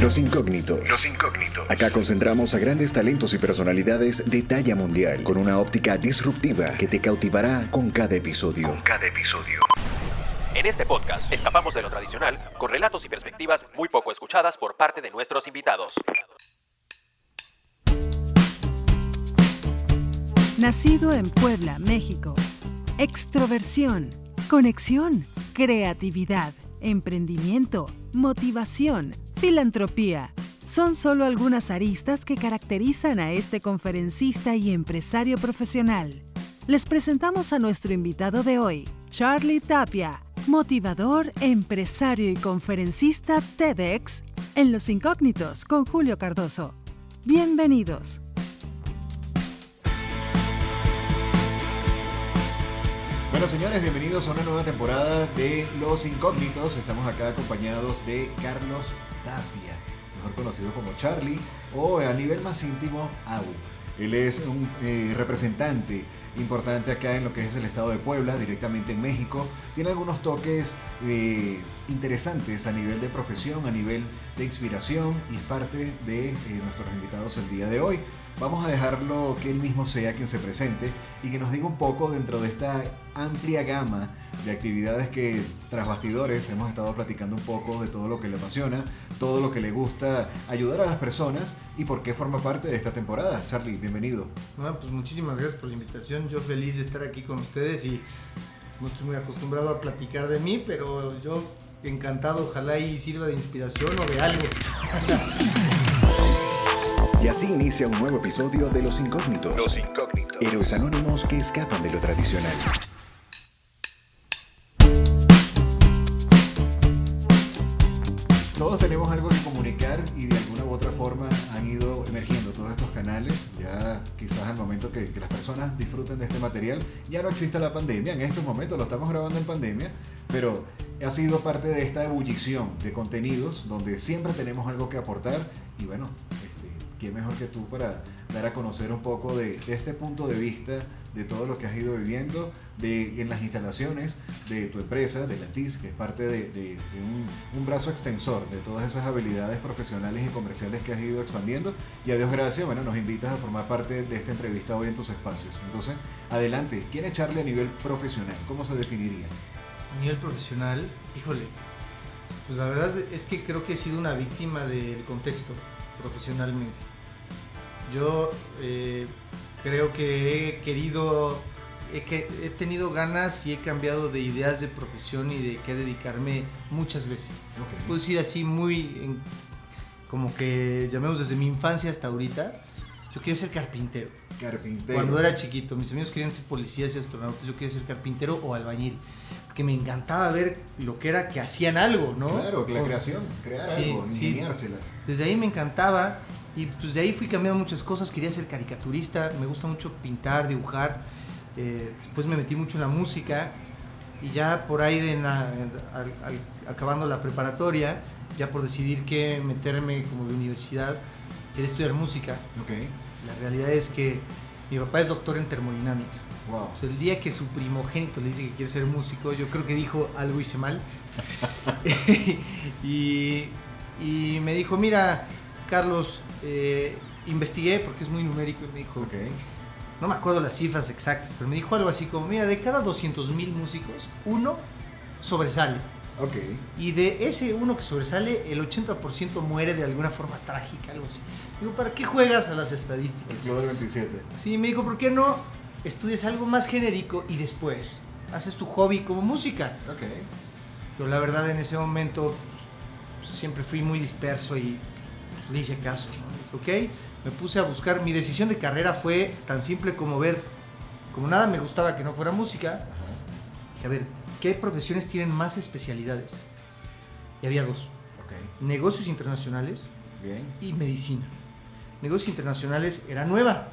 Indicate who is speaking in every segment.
Speaker 1: Los incógnitos. Los incógnitos. Acá concentramos a grandes talentos y personalidades de talla mundial con una óptica disruptiva que te cautivará con cada episodio. Con cada episodio.
Speaker 2: En este podcast escapamos de lo tradicional con relatos y perspectivas muy poco escuchadas por parte de nuestros invitados.
Speaker 3: Nacido en Puebla, México. Extroversión, conexión, creatividad, emprendimiento, motivación, filantropía. Son solo algunas aristas que caracterizan a este conferencista y empresario profesional. Les presentamos a nuestro invitado de hoy, Charlie Tapia, motivador, empresario y conferencista TEDx en Los Incógnitos con Julio Cardoso. Bienvenidos.
Speaker 4: Bueno, señores, bienvenidos a una nueva temporada de Los Incógnitos. Estamos acá acompañados de Carlos Mejor conocido como Charlie, o a nivel más íntimo, Abu. Él es un eh, representante importante acá en lo que es el estado de Puebla, directamente en México. Tiene algunos toques eh, interesantes a nivel de profesión, a nivel de inspiración y parte de eh, nuestros invitados el día de hoy. Vamos a dejarlo que él mismo sea quien se presente y que nos diga un poco dentro de esta amplia gama de actividades que tras bastidores hemos estado platicando un poco de todo lo que le apasiona, todo lo que le gusta ayudar a las personas y por qué forma parte de esta temporada. Charlie, bienvenido.
Speaker 5: Bueno, pues muchísimas gracias por la invitación. Yo feliz de estar aquí con ustedes y no estoy muy acostumbrado a platicar de mí, pero yo encantado, ojalá y sirva de inspiración o de algo.
Speaker 1: Y así inicia un nuevo episodio de Los Incógnitos.
Speaker 4: Los Incógnitos.
Speaker 1: Héroes anónimos que escapan de lo tradicional.
Speaker 4: Todos tenemos algo que comunicar y de alguna u otra forma han ido emergiendo todos estos canales. Ya quizás al momento que, que las personas disfruten de este material, ya no existe la pandemia. En estos momentos lo estamos grabando en pandemia, pero ha sido parte de esta ebullición de contenidos donde siempre tenemos algo que aportar y bueno, ¿quién mejor que tú para dar a conocer un poco de, de este punto de vista de todo lo que has ido viviendo de, en las instalaciones de tu empresa, de la TIS, que es parte de- de un, un brazo extensor de todas esas habilidades profesionales y comerciales que has ido expandiendo. Y a Dios gracias, bueno, nos invitas a formar parte de esta entrevista hoy en tus espacios. Entonces, adelante, ¿quién es Charlie a nivel profesional? ¿Cómo se definiría?
Speaker 5: A nivel profesional, híjole, pues la verdad es que creo que he sido una víctima del contexto profesionalmente. Yo eh, creo que he querido, he, que- he tenido ganas y he cambiado de ideas de profesión y de qué dedicarme muchas veces. Puedo decir así muy, en- como que llamemos desde mi infancia hasta ahorita, yo quería ser carpintero.
Speaker 4: Carpintero.
Speaker 5: Cuando era chiquito, mis amigos querían ser policías y astronautas, yo quería ser carpintero o albañil. Porque me encantaba ver lo que era que hacían algo, ¿no?
Speaker 4: Claro, la creación, crear
Speaker 5: Sí,
Speaker 4: algo,
Speaker 5: sí. Desde ahí me encantaba y pues de ahí fui cambiando muchas cosas. Quería ser caricaturista, me gusta mucho pintar, dibujar. Eh, después me metí mucho en la música y ya por ahí de la- al- al- acabando la preparatoria, ya por decidir qué meterme como de universidad, quería estudiar música.
Speaker 4: Ok,
Speaker 5: La realidad es que mi papá es doctor en termodinámica.
Speaker 4: wow.
Speaker 5: O sea, el día que su primogénito le dice que quiere ser músico, yo creo que dijo algo hice mal. y, y me dijo, mira, Carlos, eh, investigué porque es muy numérico y me dijo, no me acuerdo las cifras exactas, pero me dijo algo así como, mira, de cada 200 mil músicos, uno sobresale. Y de ese uno que sobresale, el 80% muere de alguna forma trágica, algo así. Digo, ¿para qué juegas a las
Speaker 4: El
Speaker 5: estadísticas?
Speaker 4: Del 27.
Speaker 5: Sí, me dijo, ¿por qué no estudias algo más genérico y después haces tu hobby como música?
Speaker 4: Ok.
Speaker 5: Yo la verdad en ese momento pues, siempre fui muy disperso y le hice caso. ¿no? Ok, me puse a buscar, mi decisión de carrera fue tan simple como ver, como nada me gustaba que no fuera música, dije, a ver, ¿qué profesiones tienen más especialidades? Y había dos, negocios internacionales
Speaker 4: bien.
Speaker 5: y medicina. Negocios internacionales era nueva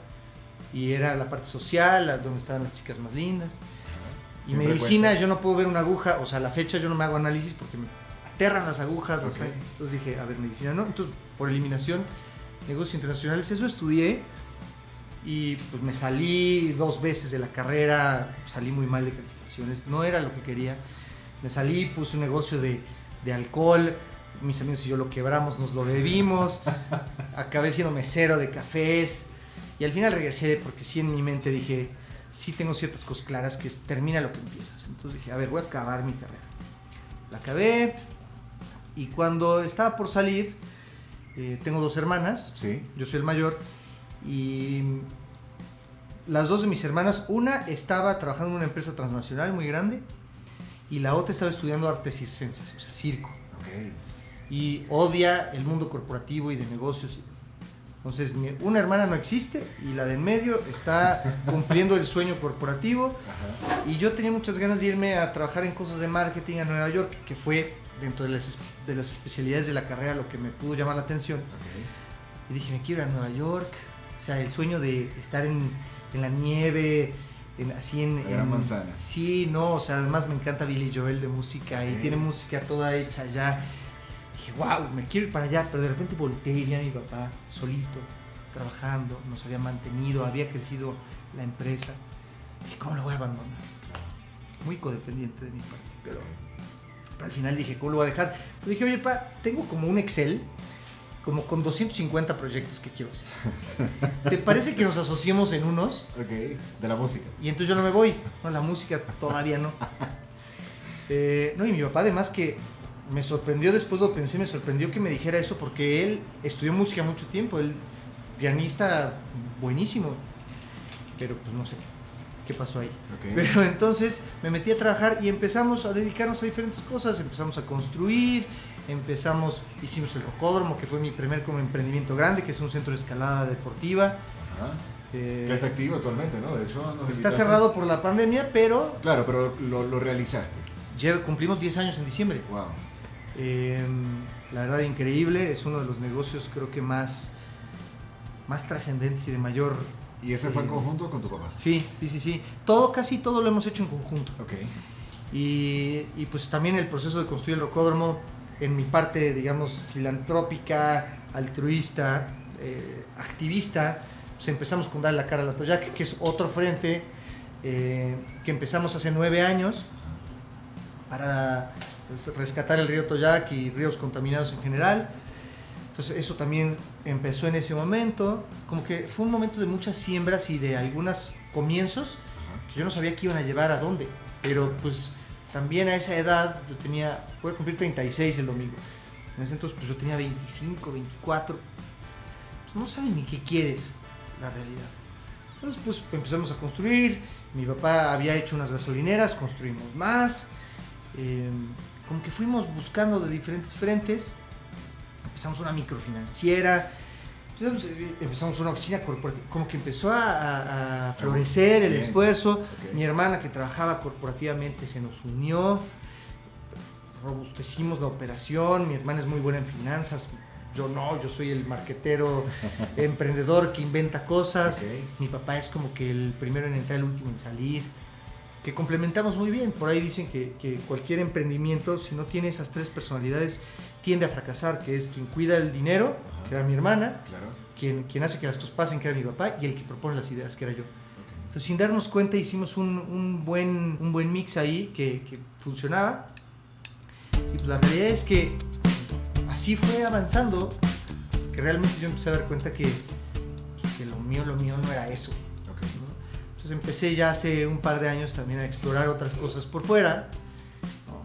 Speaker 5: y era la parte social, donde estaban las chicas más lindas. Y
Speaker 4: Siempre
Speaker 5: medicina,
Speaker 4: cuenta.
Speaker 5: yo no puedo ver una aguja, o sea, a la fecha yo no me hago análisis porque me aterran las agujas. las-
Speaker 4: Ok.
Speaker 5: entonces dije, a ver, medicina no. Entonces, por eliminación, negocios internacionales, eso estudié y pues me salí dos veces de la carrera, salí muy mal de calificaciones, no era lo que quería. Me salí, puse un negocio de, de alcohol, mis amigos y yo lo quebramos, nos lo bebimos, acabé siendo mesero de cafés y al final regresé porque sí en mi mente dije, sí tengo ciertas cosas claras que es, termina lo que empiezas. Entonces dije, a ver, voy a acabar mi carrera. La acabé y cuando estaba por salir, eh, tengo dos hermanas,
Speaker 4: Sí.
Speaker 5: yo soy el mayor y las dos de mis hermanas, una estaba trabajando en una empresa transnacional muy grande y la otra estaba estudiando artes circenses, o sea, circo.
Speaker 4: Ok.
Speaker 5: Y odia el mundo corporativo y de negocios. Entonces, una hermana no existe y la de en medio está cumpliendo el sueño corporativo.
Speaker 4: Ajá.
Speaker 5: Y yo tenía muchas ganas de irme a trabajar en cosas de marketing a Nueva York, que fue dentro de las, de las especialidades de la carrera lo que me pudo llamar la atención.
Speaker 4: Ok.
Speaker 5: Y dije, me quiero ir a Nueva York. O sea, el sueño de estar en, en la nieve, en- así en...
Speaker 4: La
Speaker 5: en-
Speaker 4: manzana.
Speaker 5: Sí, no, o sea, además me encanta Billy Joel de música y
Speaker 4: Ok.
Speaker 5: tiene música toda hecha ya. Dije, wow, me quiero ir para allá, pero de repente volteé y vi a mi papá solito, trabajando, nos había mantenido, había crecido la empresa. Dije, ¿cómo lo voy a abandonar? Muy codependiente de mi parte, pero... Al final dije, ¿cómo lo voy a dejar? Pero dije, oye, pa, tengo como un Excel, como con 250 proyectos que quiero hacer. ¿Te parece que nos asociemos en unos?
Speaker 4: Ok. De la música.
Speaker 5: Y entonces yo no me voy. No, la música todavía no. Eh, no, y mi papá además que me sorprendió, después lo pensé, me sorprendió que me dijera eso porque él estudió música mucho tiempo, él pianista buenísimo, pero pues no sé qué pasó ahí. Pero entonces me metí a trabajar y empezamos a dedicarnos a diferentes cosas, empezamos a construir, empezamos, hicimos el Rocódromo, que fue mi primer como emprendimiento grande, que es un centro de escalada deportiva.
Speaker 4: Ajá.
Speaker 5: Eh,
Speaker 4: Que está activo actualmente, ¿no? De hecho, nos
Speaker 5: está cerrado por la pandemia, pero
Speaker 4: Claro, pero lo, lo realizaste.
Speaker 5: cumplimos 10 años en diciembre.
Speaker 4: Wow.
Speaker 5: Eh, la verdad, increíble, es uno de los negocios creo que más, más trascendentes y de mayor...
Speaker 4: ¿Y ese fue en conjunto con tu papá?
Speaker 5: Sí, sí, sí, sí. Todo, casi todo lo hemos hecho en conjunto.
Speaker 4: Ok.
Speaker 5: Y, y, pues también el proceso de construir el rocódromo en mi parte, digamos, filantrópica, altruista, eh, activista, pues empezamos con dar la cara a la Toyac, que es otro frente eh, que empezamos hace nueve años para pues, rescatar el río Toyac y ríos contaminados en general. Entonces eso también empezó en ese momento, como que fue un momento de muchas siembras y de algunos comienzos que yo no sabía que iban a llevar a dónde, pero pues también a esa edad yo tenía, voy a cumplir 36 el domingo, en ese entonces pues yo tenía 25, 24, pues no sabes ni qué quieres la realidad. Entonces pues empezamos a construir, mi papá había hecho unas gasolineras, construimos más, eh, como que fuimos buscando de diferentes frentes, empezamos una microfinanciera, empezamos, eh, una oficina corporativa, como que empezó a, florecer el
Speaker 4: Bien.
Speaker 5: esfuerzo,
Speaker 4: Ok.
Speaker 5: mi hermana que trabajaba corporativamente se nos unió, robustecimos la operación, mi hermana es muy buena en finanzas, yo no, yo soy el marquetero emprendedor que inventa cosas,
Speaker 4: Ok.
Speaker 5: mi papá es como que el primero en entrar, el último en salir, que complementamos muy bien, por ahí dicen que, que cualquier emprendimiento, si no tiene esas tres personalidades, tiende a fracasar, que es quien cuida el dinero,
Speaker 4: Ajá.
Speaker 5: que era mi hermana,
Speaker 4: Claro.
Speaker 5: quien, quien hace que las cosas pasen, que era mi papá, y el que propone las ideas, que era yo. Entonces, sin darnos cuenta, hicimos un, un buen, un buen mix ahí que, que funcionaba. Y pues la realidad es que así fue avanzando, que realmente yo empecé a dar cuenta que, que lo mío, lo mío no era eso. Entonces empecé ya hace un par de años también a explorar otras cosas por fuera. ¿no?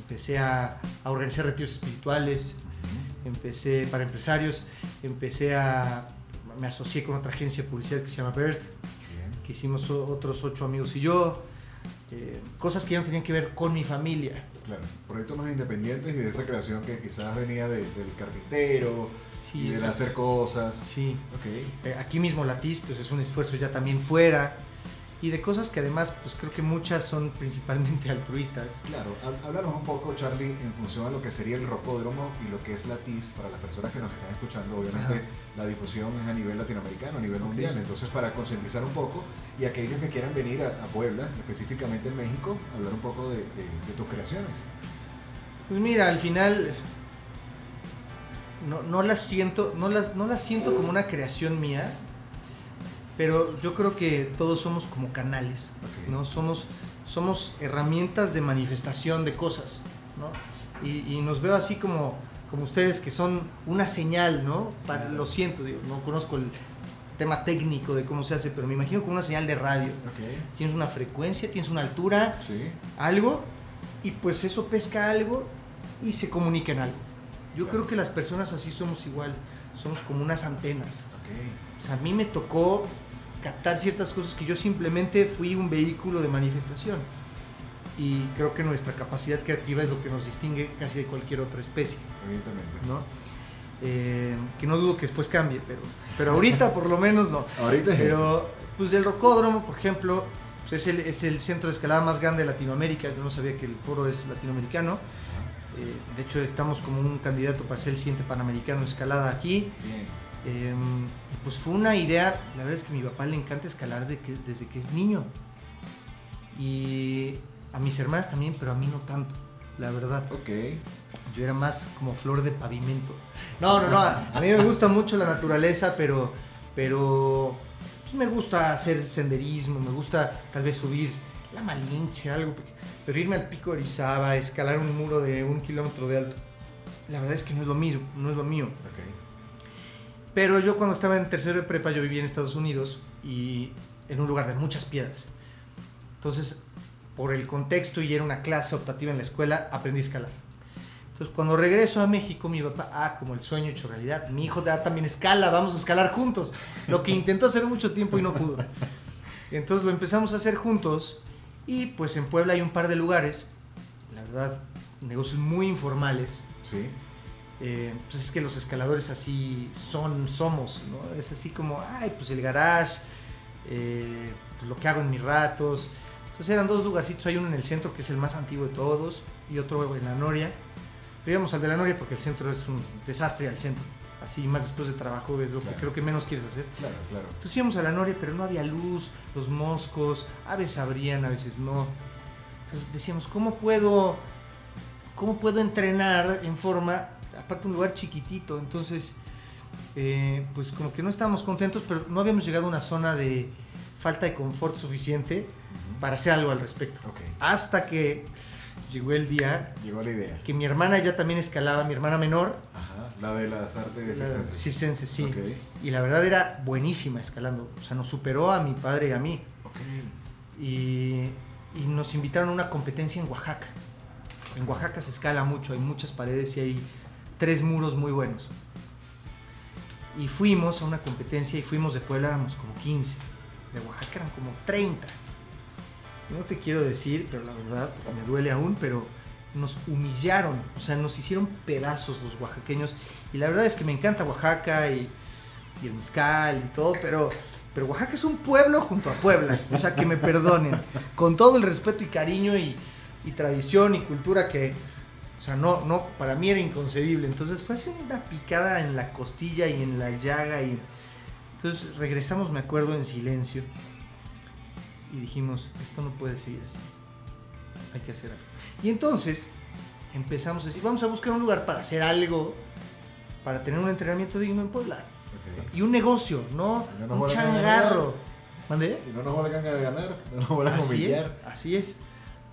Speaker 5: Empecé a, a organizar retiros espirituales, empecé para empresarios, empecé a, me asocié con otra agencia de publicidad que se llama Birth, que hicimos otros ocho amigos y yo, eh, cosas que ya no tenían que ver con mi familia.
Speaker 4: Claro. Proyectos más independientes y de esa creación que quizás venía de- del carpintero
Speaker 5: Sí,
Speaker 4: y
Speaker 5: exacto.
Speaker 4: hacer cosas.
Speaker 5: Sí,
Speaker 4: Ok.
Speaker 5: Eh, aquí mismo Latiz, pues es un esfuerzo ya también fuera, y de cosas que además, pues creo que muchas son principalmente altruistas.
Speaker 4: Claro, há- háblanos un poco, Charlie, en función a lo que sería el rocódromo y lo que es la TIS, para las personas que nos están escuchando, obviamente
Speaker 5: Ajá.
Speaker 4: la difusión es a nivel latinoamericano, a nivel mundial, entonces para concientizar un poco y aquellos que quieran venir a, a Puebla, específicamente en México, hablar un poco de, de- de tus creaciones.
Speaker 5: Pues mira, al final no, no las siento, no las, no las siento como una creación mía, pero yo creo que todos somos como canales,
Speaker 4: Ok.
Speaker 5: ¿no? Somos, somos herramientas de manifestación de cosas, ¿no? y, nos veo así como, como ustedes que son una señal, ¿no? Para, lo siento, digo, no conozco el tema técnico de cómo se hace, pero me imagino como una señal de radio. Tienes una frecuencia, tienes una altura, algo, y pues eso pesca algo y se comunica en algo. Yo creo que las personas así somos igual, somos como unas antenas. O sea, a mí me tocó captar ciertas cosas que yo simplemente fui un vehículo de manifestación. Y creo que nuestra capacidad creativa es lo que nos distingue casi de cualquier otra especie.
Speaker 4: Evidentemente.
Speaker 5: ¿no? Eh, que no dudo que después cambie, pero, pero ahorita por lo menos no.
Speaker 4: ahorita
Speaker 5: Pero, pues el Rocódromo, por ejemplo, pues, es, el, es el centro de escalada más grande de Latinoamérica. Yo no sabía que el foro es latinoamericano. Eh, de hecho, estamos como un candidato para ser el siguiente panamericano escalada aquí. Eh, pues fue una idea, la verdad es que a mi papá le encanta escalar de que, desde que es niño. Y a mis hermanas también, pero a mí no tanto, la verdad.
Speaker 4: Ok.
Speaker 5: Yo era más como flor de pavimento. No, no, no, a mí me gusta mucho la naturaleza, pero, pero pues me gusta hacer senderismo, me gusta tal vez subir la Malinche, algo, pero irme al pico de Orizaba, escalar un muro de un kilómetro de alto, la verdad es que no es lo mismo, no es lo mío. Pero yo cuando estaba en tercero de prepa, yo vivía en Estados Unidos y en un lugar de muchas piedras. Entonces, por el contexto y era una clase optativa en la escuela, aprendí a escalar. Entonces, cuando regreso a México, mi papá, ah, como el sueño hecho realidad, mi hijo también escala, vamos a escalar juntos. Lo que intentó hacer mucho tiempo y no pudo. Entonces lo empezamos a hacer juntos y pues en Puebla hay un par de lugares, la verdad, negocios muy informales.
Speaker 4: Sí
Speaker 5: eh, pues es que los escaladores así son, somos, ¿no? Es así como, ay, pues el garage, eh, pues lo que hago en mis ratos. Entonces eran dos lugarcitos, hay uno en el centro que es el más antiguo de todos y otro en la Noria. Pero íbamos al de la Noria porque el centro es un desastre al centro. Así, más después de trabajo es lo que creo que menos quieres hacer.
Speaker 4: Claro, claro.
Speaker 5: Entonces íbamos a la Noria, pero no había luz, los moscos, a veces abrían, a veces no. Entonces decíamos, ¿cómo puedo, cómo puedo entrenar en forma aparte un lugar chiquitito, entonces, eh, pues como que no estábamos contentos, pero no habíamos llegado a una zona de falta de confort suficiente para hacer algo al respecto. Hasta que llegó el día.
Speaker 4: Llegó la idea.
Speaker 5: Que mi hermana ya también escalaba, mi hermana menor.
Speaker 4: Ajá, la de las artes
Speaker 5: circenses. sí. Y la verdad era buenísima escalando. O sea, nos superó a mi padre y a mí. Y, y nos invitaron a una competencia en Oaxaca. En Oaxaca se escala mucho, hay muchas paredes y hay tres muros muy buenos. Y fuimos a una competencia y fuimos de Puebla, éramos como 15. De Oaxaca eran como 30. No te quiero decir, pero la verdad me duele aún, pero nos humillaron, o sea, nos hicieron pedazos los oaxaqueños. Y la verdad es que me encanta Oaxaca y, el mezcal y todo, pero, pero Oaxaca es un pueblo junto a Puebla, o sea, que me perdonen, con todo el respeto y cariño y tradición y cultura que, o sea, no, no, para mí era inconcebible. Entonces fue así una picada en la costilla y en la llaga. Y... Entonces regresamos, me acuerdo, en silencio. Y dijimos, esto no puede seguir así. Hay que hacer algo. Y entonces empezamos a decir, vamos a buscar un lugar para hacer algo, para tener un entrenamiento digno en Puebla. Y un negocio, no, un changarro.
Speaker 4: ¿Mandé? Y no nos va a ganar, no nos
Speaker 5: así es, así es.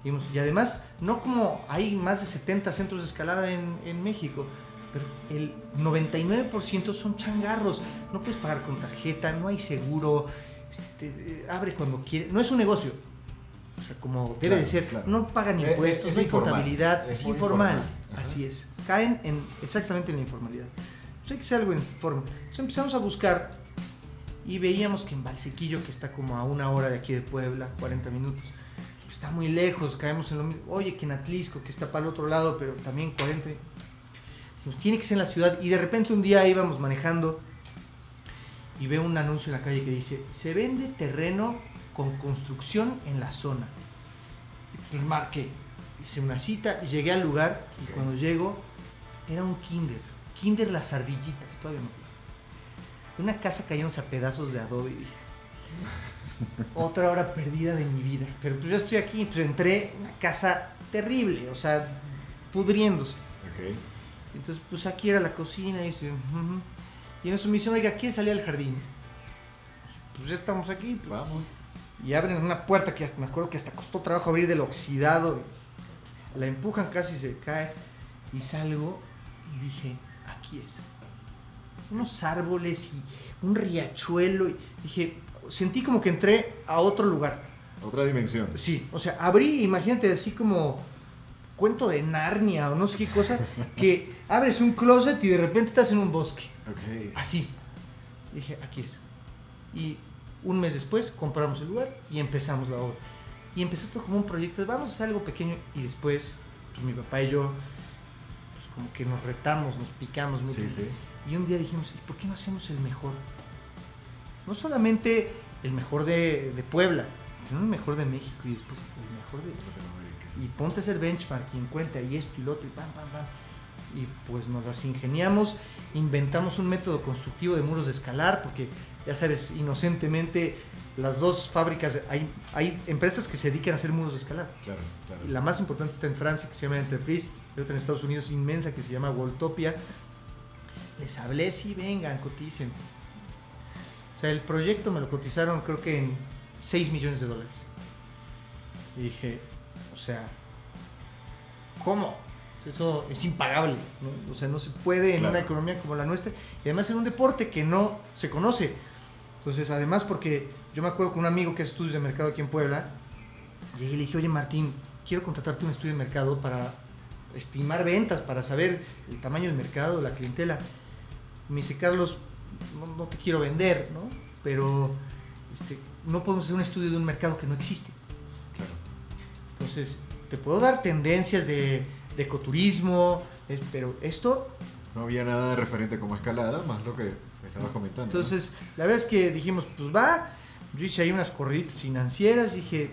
Speaker 5: Y además, no como hay más de 70 centros de escalada en, México, pero el 99% son changarros. No puedes pagar con tarjeta, no hay seguro, este, eh, abre cuando quiere. No es un negocio. O sea, como debe de ser. No pagan impuestos, no hay contabilidad, es, informal. Así es. Caen en, exactamente en la informalidad. Pues hay que hacer algo en forma. Entonces empezamos a buscar y veíamos que en Valsequillo, que está como a una hora de aquí de Puebla, 40 minutos, está muy lejos, caemos en lo mismo. Oye, que en Atlisco, que está para el otro lado, pero también 40. Pues tiene que ser en la ciudad. Y de repente un día íbamos manejando y veo un anuncio en la calle que dice, se vende terreno con construcción en la zona. Pues marqué, hice una cita y llegué al lugar y cuando llego era un kinder. Kinder las ardillitas, todavía no. Una casa cayéndose a pedazos de adobe y dije, otra hora perdida de mi vida. Pero pues ya estoy aquí, pues entré en una casa terrible, o sea, pudriéndose. Entonces, pues aquí era la cocina y estoy... Y en eso me dicen, oiga, ¿quién salía al jardín? Pues ya estamos aquí. Pues".
Speaker 4: Vamos.
Speaker 5: Y abren una puerta que hasta, me acuerdo que hasta costó trabajo abrir del oxidado. La empujan, casi se cae. Y salgo y dije, aquí es. Unos árboles y un riachuelo. Y dije, sentí como que entré a otro lugar.
Speaker 4: Otra dimensión.
Speaker 5: Sí, o sea, abrí, imagínate así como cuento de Narnia o no sé qué cosa, que abres un closet y de repente estás en un bosque.
Speaker 4: Ok.
Speaker 5: Así. Dije, aquí es. Y un mes después compramos el lugar y empezamos la obra. Y empezó todo como un proyecto de vamos a hacer algo pequeño y después pues, mi papá y yo pues como que nos retamos, nos picamos mucho.
Speaker 4: Sí, sí.
Speaker 5: Y un día dijimos, ¿y por qué no hacemos el mejor? No solamente el mejor de, de Puebla, sino el mejor de México y después el mejor de... Y ponte a hacer benchmark y encuentra y esto y lo otro y pam, pam, pam. Y pues nos las ingeniamos, inventamos un método constructivo de muros de escalar, porque ya sabes, inocentemente las dos fábricas, hay, hay empresas que se dedican a hacer muros de escalar.
Speaker 4: Claro, claro.
Speaker 5: La más importante está en Francia, que se llama Enterprise, y otra en Estados Unidos inmensa, que se llama Voltopia. Les hablé, sí, vengan, coticen. O sea, el proyecto me lo cotizaron creo que en 6 millones de dólares. Y dije, o sea, ¿cómo? Eso es impagable. ¿no? O sea, no se puede en
Speaker 4: Claro.
Speaker 5: una economía como la nuestra. Y además en un deporte que no se conoce. Entonces, además, porque yo me acuerdo con un amigo que hace estudios de mercado aquí en Puebla, llegué y le dije, oye Martín, quiero contratarte un estudio de mercado para estimar ventas, para saber el tamaño del mercado, la clientela. Me dice, Carlos, no, no te quiero vender, ¿no? Pero este, no podemos hacer un estudio de un mercado que no existe.
Speaker 4: Claro.
Speaker 5: Entonces, te puedo dar tendencias de, de ecoturismo, es- pero esto
Speaker 4: No había nada de referente como escalada, más lo que me estabas comentando. ¿no?
Speaker 5: Entonces, la verdad es que dijimos, pues va. Yo hice ahí unas corriditas financieras. Dije,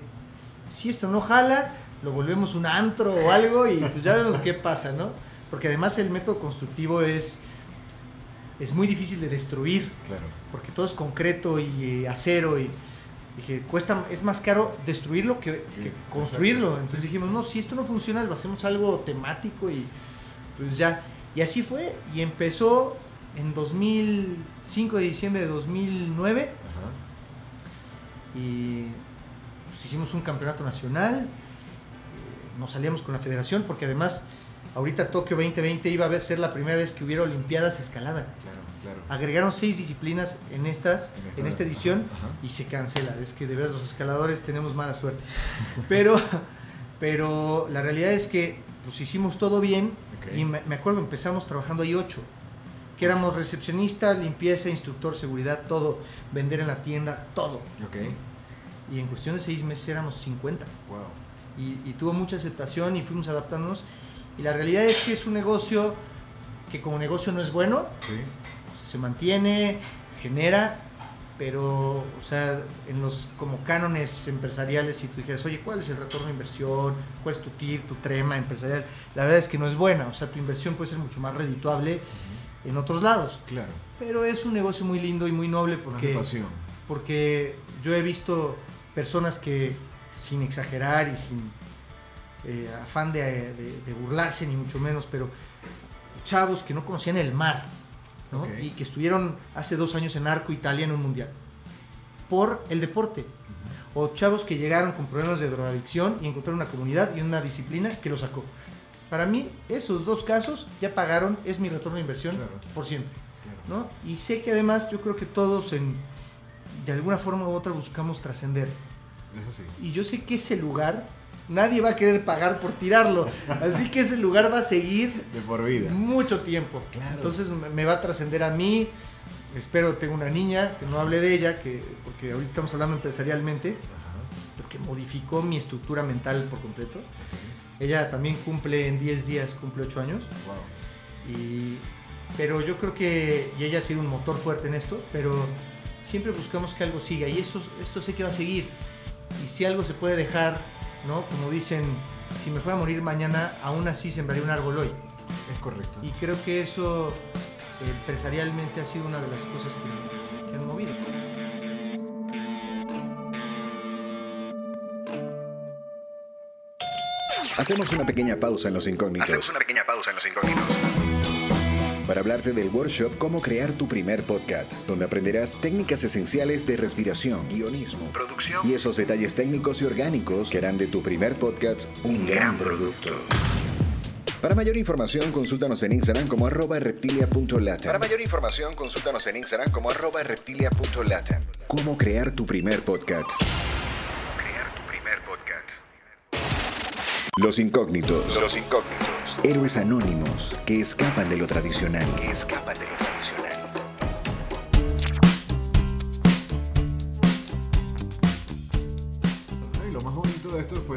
Speaker 5: si esto no jala, lo volvemos un antro o algo y pues ya vemos qué pasa, ¿no? Porque además el método constructivo es, es muy difícil de destruir,
Speaker 4: Claro.
Speaker 5: porque todo es concreto y eh, acero. Y dije, cuesta, es más caro destruirlo que, construirlo. Entonces dijimos, no, si esto no funciona, lo hacemos algo temático y pues ya. Y así fue. Y empezó en 2005 de diciembre de 2009
Speaker 4: Ajá.
Speaker 5: y pues, hicimos un campeonato nacional. eh, Nos salíamos con la federación porque además ahorita Tokio 2020 iba a ser la primera vez que hubiera Olimpiadas escalada.
Speaker 4: Claro, claro.
Speaker 5: Agregaron seis disciplinas en estas,
Speaker 4: En esta-
Speaker 5: en esta edición
Speaker 4: ajá, ajá.
Speaker 5: y se cancela. Es que de veras los escaladores tenemos mala suerte. Pero, pero la realidad es que pues hicimos todo bien y me, me acuerdo empezamos trabajando ahí ocho. Que éramos recepcionista, limpieza, instructor, seguridad, todo, vender en la tienda, todo.
Speaker 4: Ok.
Speaker 5: Y en cuestión de seis meses éramos 50.
Speaker 4: Wow.
Speaker 5: Y, y tuvo mucha aceptación y fuimos adaptándonos. Y la realidad es que es un negocio que como negocio no es bueno,
Speaker 4: Sí.
Speaker 5: se mantiene, genera, pero, o sea, en los como cánones empresariales, si tú dijeras, oye, ¿cuál es el retorno de inversión? ¿Cuál es tu TIR, tu trema empresarial? La verdad es que no es buena, o sea, tu inversión puede ser mucho más redituable en otros lados.
Speaker 4: Claro.
Speaker 5: Pero es un negocio muy lindo y muy noble porque, porque yo he visto personas que, sin exagerar y sin eh, afán de, de- de burlarse, ni mucho menos, pero chavos que no conocían el mar. Y que estuvieron hace dos años en Arco Italia en un mundial. Por el deporte. O chavos que llegaron con problemas de drogadicción y encontraron una comunidad y una disciplina que lo sacó. Para mí, esos dos casos ya pagaron, es mi retorno de inversión
Speaker 4: Claro.
Speaker 5: por siempre.
Speaker 4: Claro.
Speaker 5: ¿no? Y sé que además yo creo que todos en, de alguna forma u otra buscamos trascender.
Speaker 4: Es así.
Speaker 5: Y yo sé que ese lugar, nadie va a querer pagar por tirarlo. Así que ese lugar va a seguir
Speaker 4: De por vida.
Speaker 5: mucho tiempo.
Speaker 4: Claro.
Speaker 5: Entonces me- me va a trascender a mí. Espero tengo una niña, que no hable de ella, que, porque ahorita estamos hablando empresarialmente,
Speaker 4: Ajá.
Speaker 5: porque modificó mi estructura mental por completo. Ella también cumple en 10 días, cumple 8 años.
Speaker 4: Wow.
Speaker 5: Y, pero yo creo que, y ella ha sido un motor fuerte en esto, pero siempre buscamos que algo siga y esto, esto sé que va a seguir. Y si algo se puede dejar, ¿no? Como dicen, si me fuera a morir mañana, aún así sembraría un árbol hoy.
Speaker 4: Es correcto.
Speaker 5: Y creo que eso eh, empresarialmente ha sido una de las cosas que, que han movido.
Speaker 1: Hacemos una pequeña pausa en los incógnitos.
Speaker 6: Hacemos una pequeña pausa en los incógnitos.
Speaker 1: para hablarte del workshop Cómo crear tu primer podcast, donde aprenderás técnicas esenciales de respiración, guionismo
Speaker 6: Producción.
Speaker 1: y esos detalles técnicos y orgánicos que harán de tu primer podcast un gran producto. Para mayor información, consúltanos en Instagram como arroba reptilia.lata. Para mayor información, consúltanos en Instagram como arroba reptilia.lata. ¿Cómo crear tu primer podcast? ¿Cómo crear tu primer podcast? Los incógnitos. Los incógnitos. Héroes anónimos que escapan de lo tradicional. Que escapan de lo tradicional.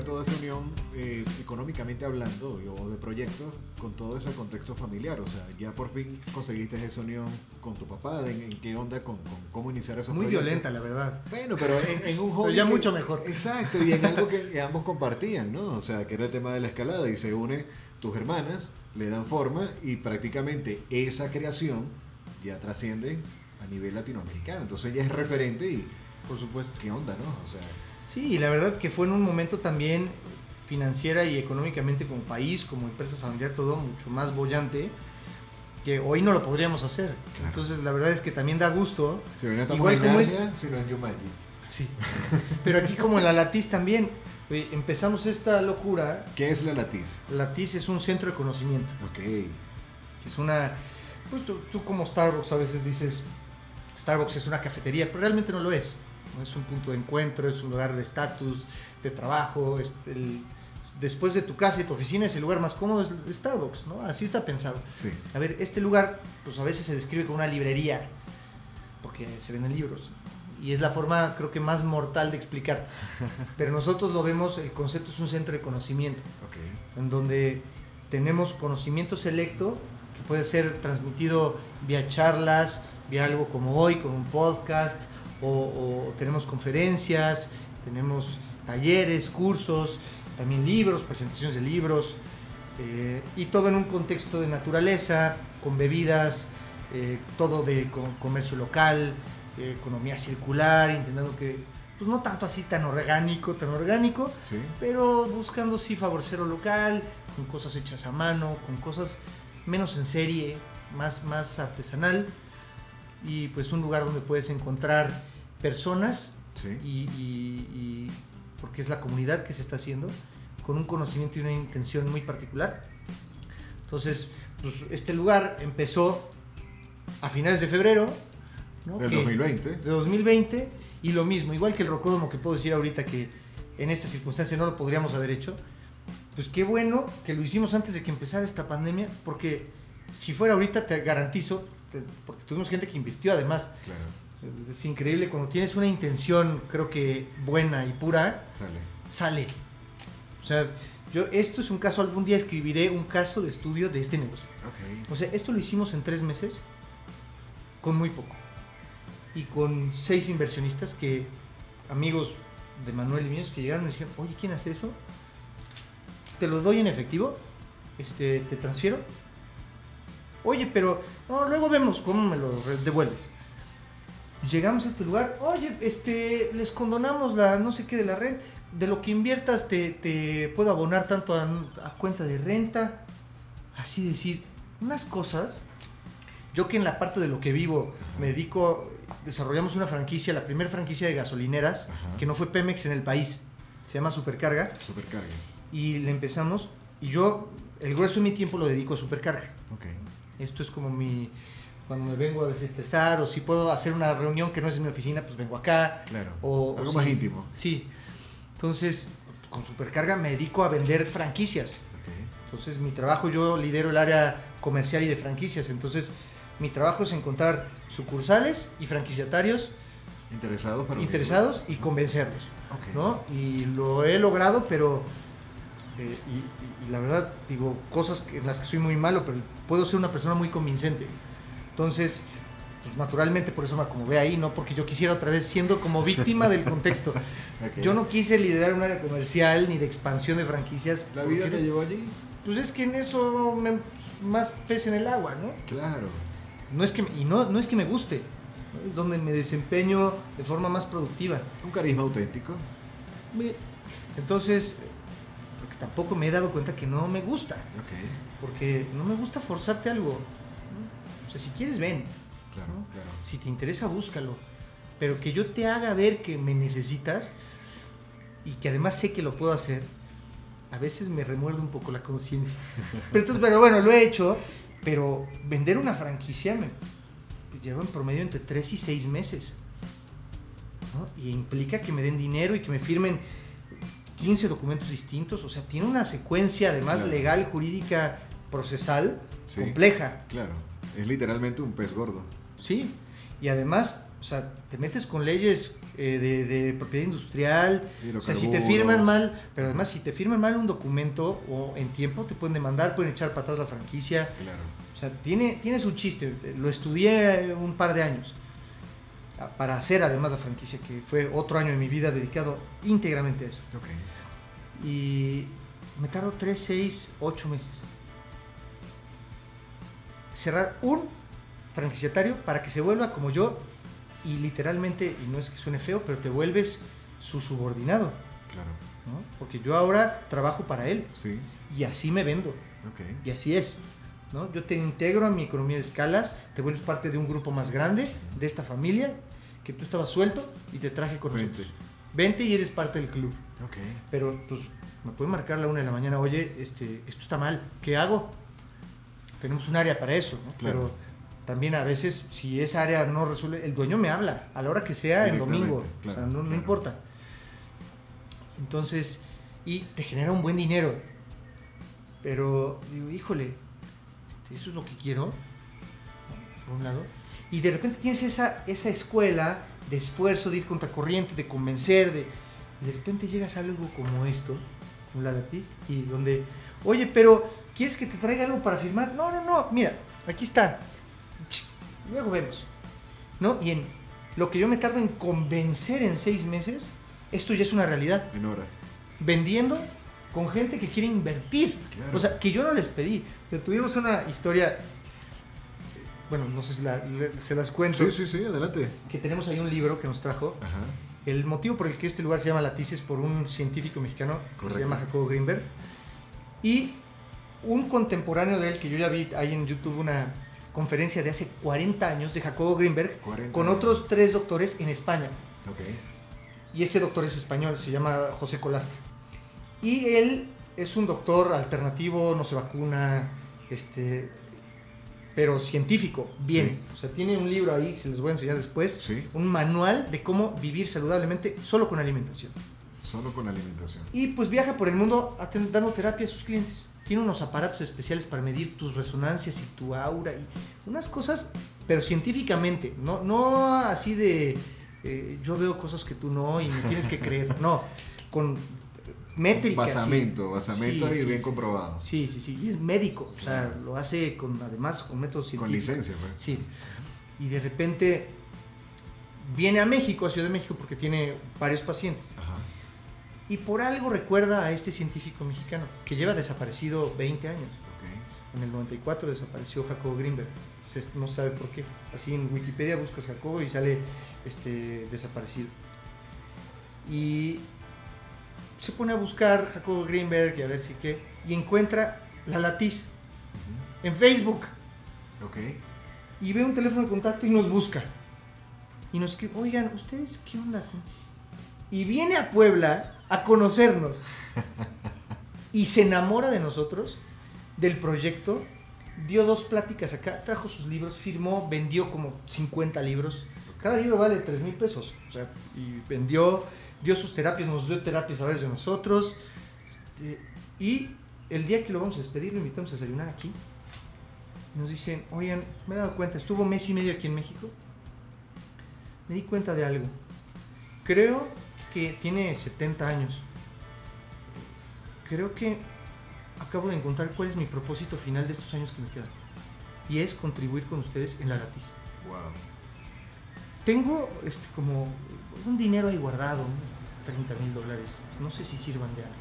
Speaker 4: Toda esa unión eh, económicamente hablando o de proyectos con todo ese contexto familiar. O sea, ya por fin conseguiste esa unión con tu papá. ¿En, en qué onda con, con cómo iniciar esos
Speaker 5: Muy
Speaker 4: proyectos?
Speaker 5: violenta, la verdad.
Speaker 4: Bueno, pero en, en un hobby.
Speaker 5: Pero ya
Speaker 4: que-
Speaker 5: mucho mejor.
Speaker 4: Exacto, y en algo que, ambos compartían, ¿no? O sea, que era el tema de la escalada y se une tus hermanas, le dan forma y prácticamente esa creación ya trasciende a nivel latinoamericano. Entonces ya es referente y,
Speaker 5: Por supuesto.
Speaker 4: ¿qué onda, no? O sea,
Speaker 5: Sí, y la verdad que fue en un momento también financiera y económicamente como país, como empresa familiar, todo mucho más bollante, que hoy no lo podríamos hacer.
Speaker 4: Claro.
Speaker 5: Entonces la verdad es que también da gusto.
Speaker 4: si no
Speaker 5: Igual
Speaker 4: en
Speaker 5: como es-
Speaker 4: sino en Yumanji.
Speaker 5: Sí. Pero aquí como en la Latiz también, eh, empezamos esta locura.
Speaker 4: ¿Qué es la latiz?
Speaker 5: Latiz es un centro de conocimiento.
Speaker 4: Ok,
Speaker 5: es una... Pues tú, tú como Starbucks a veces dices, Starbucks es una cafetería, pero realmente no lo es. Es un punto de encuentro, es un lugar de estatus, de trabajo. es el- después de tu casa y tu oficina es el lugar más cómodo, es Starbucks, ¿no? Así está pensado.
Speaker 4: sí.
Speaker 5: A ver, este lugar, pues a veces se describe como una librería, porque se venden libros. Y es la forma, creo que más mortal de explicar. Pero nosotros lo vemos, el concepto es un centro de conocimiento
Speaker 4: Ok.
Speaker 5: en donde tenemos conocimiento selecto que puede ser transmitido vía charlas, vía algo como hoy, con un podcast, o, o tenemos conferencias, tenemos talleres, cursos, también libros, presentaciones de libros, eh, y todo en un contexto de naturaleza, con bebidas, eh, todo de co- comercio local, eh, economía circular, intentando que, pues no tanto así tan orgánico, tan orgánico,
Speaker 4: Sí.
Speaker 5: pero buscando sí favorecer lo local, con cosas hechas a mano, con cosas menos en serie, más, más artesanal, y pues un lugar donde puedes encontrar personas,
Speaker 4: Sí.
Speaker 5: y, y- y- porque es la comunidad que se está haciendo, con un conocimiento y una intención muy particular. Entonces, pues este lugar empezó a finales de febrero, ¿no?
Speaker 4: Del
Speaker 5: Que-
Speaker 4: 2020.
Speaker 5: de 2020 y lo mismo, igual que el Rocódromo que puedo decir ahorita que en esta circunstancia no lo podríamos haber hecho, pues qué bueno que lo hicimos antes de que empezara esta pandemia, porque si fuera ahorita te garantizo, porque tuvimos gente que invirtió además,
Speaker 4: Claro.
Speaker 5: es, es increíble cuando tienes una intención creo que buena y pura,
Speaker 4: Sale.
Speaker 5: sale. O sea, yo esto es un caso, algún día escribiré un caso de estudio de este negocio.
Speaker 4: Ok.
Speaker 5: O sea, esto lo hicimos en tres meses con muy poco. Y con seis inversionistas que, amigos de Manuel y míos, que llegaron y dijeron, oye, ¿quién hace eso? Te lo doy en efectivo, este, te transfiero. Oye, pero no, luego vemos cómo me lo devuelves. Llegamos a este lugar, oye, este, les condonamos la no sé qué de la renta, de lo que inviertas te, te puedo abonar tanto a, a cuenta de renta. Así decir, unas cosas. Yo que en la parte de lo que vivo me dedico, desarrollamos una franquicia, la primera franquicia de gasolineras,
Speaker 4: Ajá.
Speaker 5: que no fue Pemex en el país, se llama Supercarga,
Speaker 4: Supercarga.
Speaker 5: y le empezamos, y yo el grueso de mi tiempo lo dedico a Supercarga.
Speaker 4: Ok.
Speaker 5: Esto es como mi, cuando me vengo a desestresar, o si puedo hacer una reunión que no es en mi oficina, pues vengo acá.
Speaker 4: Claro.
Speaker 5: O, o
Speaker 4: Algo
Speaker 5: si-
Speaker 4: más íntimo.
Speaker 5: Sí. Entonces, con Supercarga me dedico a vender franquicias.
Speaker 4: Ok.
Speaker 5: Entonces, mi trabajo, yo lidero el área comercial y de franquicias. Entonces, mi trabajo es encontrar sucursales y franquiciatarios
Speaker 4: Interesados para
Speaker 5: interesados y convencerlos.
Speaker 4: Ok.
Speaker 5: ¿no? Y lo he logrado, pero... eh, y, y- y la verdad, digo, cosas en las que soy muy malo, pero puedo ser una persona muy convincente. Entonces, pues naturalmente por eso me acomodé ahí, no porque yo quisiera otra vez siendo como víctima del contexto. Yo no quise liderar un área comercial ni de expansión de franquicias.
Speaker 4: ¿La vida te llevó allí?
Speaker 5: Pues es que en eso me, más pez en el agua, ¿no?
Speaker 4: Claro.
Speaker 5: no es que, y no, no es que me guste, ¿no? es donde me desempeño de forma más productiva.
Speaker 4: Un carisma auténtico.
Speaker 5: Me- Entonces, tampoco me he dado cuenta que no me gusta,
Speaker 4: Ok.
Speaker 5: porque no me gusta forzarte algo. ¿no? O sea, si quieres, ven.
Speaker 4: Claro,
Speaker 5: ¿no?
Speaker 4: claro.
Speaker 5: Si te interesa, búscalo. Pero que yo te haga ver que me necesitas y que además sé que lo puedo hacer, a veces me remuerde un poco la conciencia. Pero entonces, pero bueno, lo he hecho, pero vender una franquicia me lleva en promedio entre 3 y 6 meses. ¿no? Y implica que me den dinero y que me firmen 15 documentos distintos. O sea, tiene una secuencia además
Speaker 4: Claro.
Speaker 5: legal, jurídica, procesal,
Speaker 4: Sí.
Speaker 5: compleja.
Speaker 4: Claro, es literalmente un pez gordo.
Speaker 5: Sí, y además, o sea, te metes con leyes eh, de, de propiedad industrial, o sea, si te firman mal, pero además si te firman mal un documento o en tiempo te pueden demandar, pueden echar para atrás la franquicia,
Speaker 4: Claro.
Speaker 5: o sea, tiene, tiene su chiste, lo estudié un par de años para hacer además la franquicia, que fue otro año de mi vida dedicado íntegramente a eso.
Speaker 4: Ok.
Speaker 5: Y me tardó 3, 6, 8 meses. Cerrar un franquiciatario para que se vuelva como yo y literalmente, y no es que suene feo, pero te vuelves su subordinado,
Speaker 4: Claro.
Speaker 5: ¿no? Porque yo ahora trabajo para él
Speaker 4: Sí.
Speaker 5: y así me vendo
Speaker 4: Ok.
Speaker 5: y así es. ¿No? Yo te integro a mi economía de escalas, te vuelves parte de un grupo más grande, de esta familia, que tú estabas suelto y te traje con
Speaker 4: Vente.
Speaker 5: nosotros. Vente y eres parte del club.
Speaker 4: Ok.
Speaker 5: Pero pues me pueden marcar a la una de la mañana, oye, este, esto está mal, ¿qué hago? Tenemos un área para eso, ¿no?
Speaker 4: Claro.
Speaker 5: Pero también a veces, si esa área no resuelve, el dueño me habla a la hora que sea, en domingo,
Speaker 4: Directamente,
Speaker 5: o sea,
Speaker 4: claro,
Speaker 5: no, no importa. Entonces, y te genera un buen dinero. Pero digo, híjole, eso es lo que quiero, ¿no? por un lado. Y de repente tienes esa, esa escuela de esfuerzo, de ir contracorriente, de convencer, de, y de repente llegas a algo como esto, la latiz, y donde, oye, pero ¿quieres que te traiga algo para firmar? No, no, no, mira, aquí está. Luego vemos. ¿No? Y en lo que yo me tardo en convencer en seis meses, esto ya es una realidad.
Speaker 4: En horas.
Speaker 5: Vendiendo con gente que quiere invertir.
Speaker 4: Claro.
Speaker 5: O sea, que yo no les pedí. Pero tuvimos una historia, bueno, no sé si la- le- se las cuento,
Speaker 4: Sí, sí, sí, adelante.
Speaker 5: que tenemos ahí un libro que nos trajo.
Speaker 4: Ajá.
Speaker 5: El motivo por el que este lugar se llama Latiz es por un científico mexicano que
Speaker 4: Correcto.
Speaker 5: se llama Jacobo Greenberg. Y un contemporáneo de él, que yo ya vi ahí en YouTube una conferencia de hace 40 años de Jacobo Greenberg
Speaker 4: 40
Speaker 5: con otros tres doctores en España.
Speaker 4: Ok.
Speaker 5: Y este doctor es español, se llama José Colastre. Y él es un doctor alternativo, no se vacuna, este, pero científico, bien.
Speaker 4: Sí.
Speaker 5: O sea, tiene un libro ahí, se les voy a enseñar después,
Speaker 4: Sí.
Speaker 5: un manual de cómo vivir saludablemente solo con alimentación.
Speaker 4: Solo con alimentación.
Speaker 5: Y pues viaja por el mundo dando terapia a sus clientes. Tiene unos aparatos especiales para medir tus resonancias y tu aura y unas cosas, pero científicamente, no, no así de eh, yo veo cosas que tú no y me tienes que creer, no, con métricas.
Speaker 4: Basamento, basamento
Speaker 5: Sí,
Speaker 4: y
Speaker 5: sí,
Speaker 4: bien
Speaker 5: sí.
Speaker 4: comprobado.
Speaker 5: Sí, sí, sí, y es médico, o sea, lo hace con además con métodos
Speaker 4: Con
Speaker 5: científicos.
Speaker 4: licencia, pues.
Speaker 5: Sí. Y de repente viene a México, a Ciudad de México, porque tiene varios pacientes.
Speaker 4: Ajá.
Speaker 5: Y por algo recuerda a este científico mexicano, que lleva desaparecido 20 años.
Speaker 4: Ok.
Speaker 5: En el 94 desapareció Jacobo Greenberg. Se- no sabe por qué. Así en Wikipedia buscas Jacobo y sale este, desaparecido. Y se pone a buscar Jacobo Greenberg y a ver si qué. Y encuentra la latiz en Facebook.
Speaker 4: Ok.
Speaker 5: Y ve un teléfono de contacto y nos busca. Y nos escribe, oigan, ¿ustedes qué onda? Y viene a Puebla a conocernos. Y se enamora de nosotros, del proyecto. Dio dos pláticas acá, trajo sus libros, firmó, vendió como 50 libros. Cada libro vale 3 mil pesos. O sea, y vendió, dio sus terapias, nos dio terapias a varios de nosotros. Este, y el día que lo vamos a despedir, lo invitamos a desayunar aquí. Nos dicen, oigan, me he dado cuenta, estuvo mes y medio aquí en México. Me di cuenta de algo. Creo que tiene 70 años. Creo que acabo de encontrar cuál es mi propósito final de estos años que me quedan. Y es contribuir con ustedes en la latiz.
Speaker 4: Wow.
Speaker 5: Tengo este, como un dinero ahí guardado, 30 mil dólares. No sé si sirvan de algo.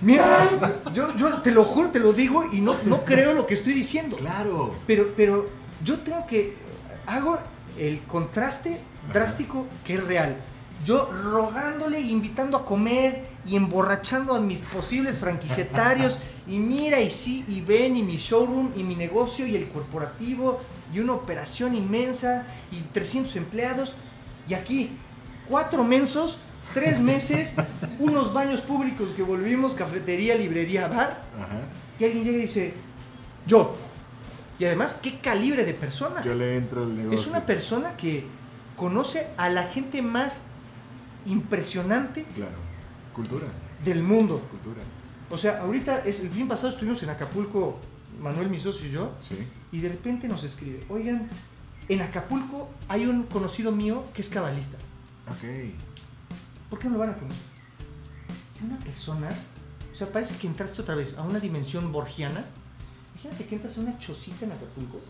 Speaker 5: Mira, yo, yo te lo juro, te lo digo y no, no creo lo que estoy diciendo.
Speaker 4: Claro.
Speaker 5: Pero, pero yo tengo que. Hago el contraste drástico que es real. Yo rogándole, invitando a comer y emborrachando a mis posibles franquiciatarios. Y mira, y sí, y ven, y mi showroom, y mi negocio, y el corporativo, y una operación inmensa, y 300 empleados. Y aquí, cuatro mensos Tres meses, unos baños públicos que volvimos, cafetería, librería, bar.
Speaker 4: Ajá.
Speaker 5: Y alguien llega y dice, yo. Y además, ¿qué calibre de persona?
Speaker 4: Yo le entro al negocio.
Speaker 5: Es una persona que conoce a la gente más impresionante
Speaker 4: Claro. Cultura.
Speaker 5: del mundo.
Speaker 4: Cultura.
Speaker 5: O sea, ahorita, es, el fin pasado estuvimos en Acapulco, Manuel, mi socio y yo,
Speaker 4: Sí.
Speaker 5: y de repente nos escribe, oigan, en Acapulco hay un conocido mío que es cabalista.
Speaker 4: Ok.
Speaker 5: ¿Por qué no lo van a conocer? Una persona, o sea, parece que entraste otra vez a una dimensión borgiana. Imagínate que entras a una chocita en Acapulco,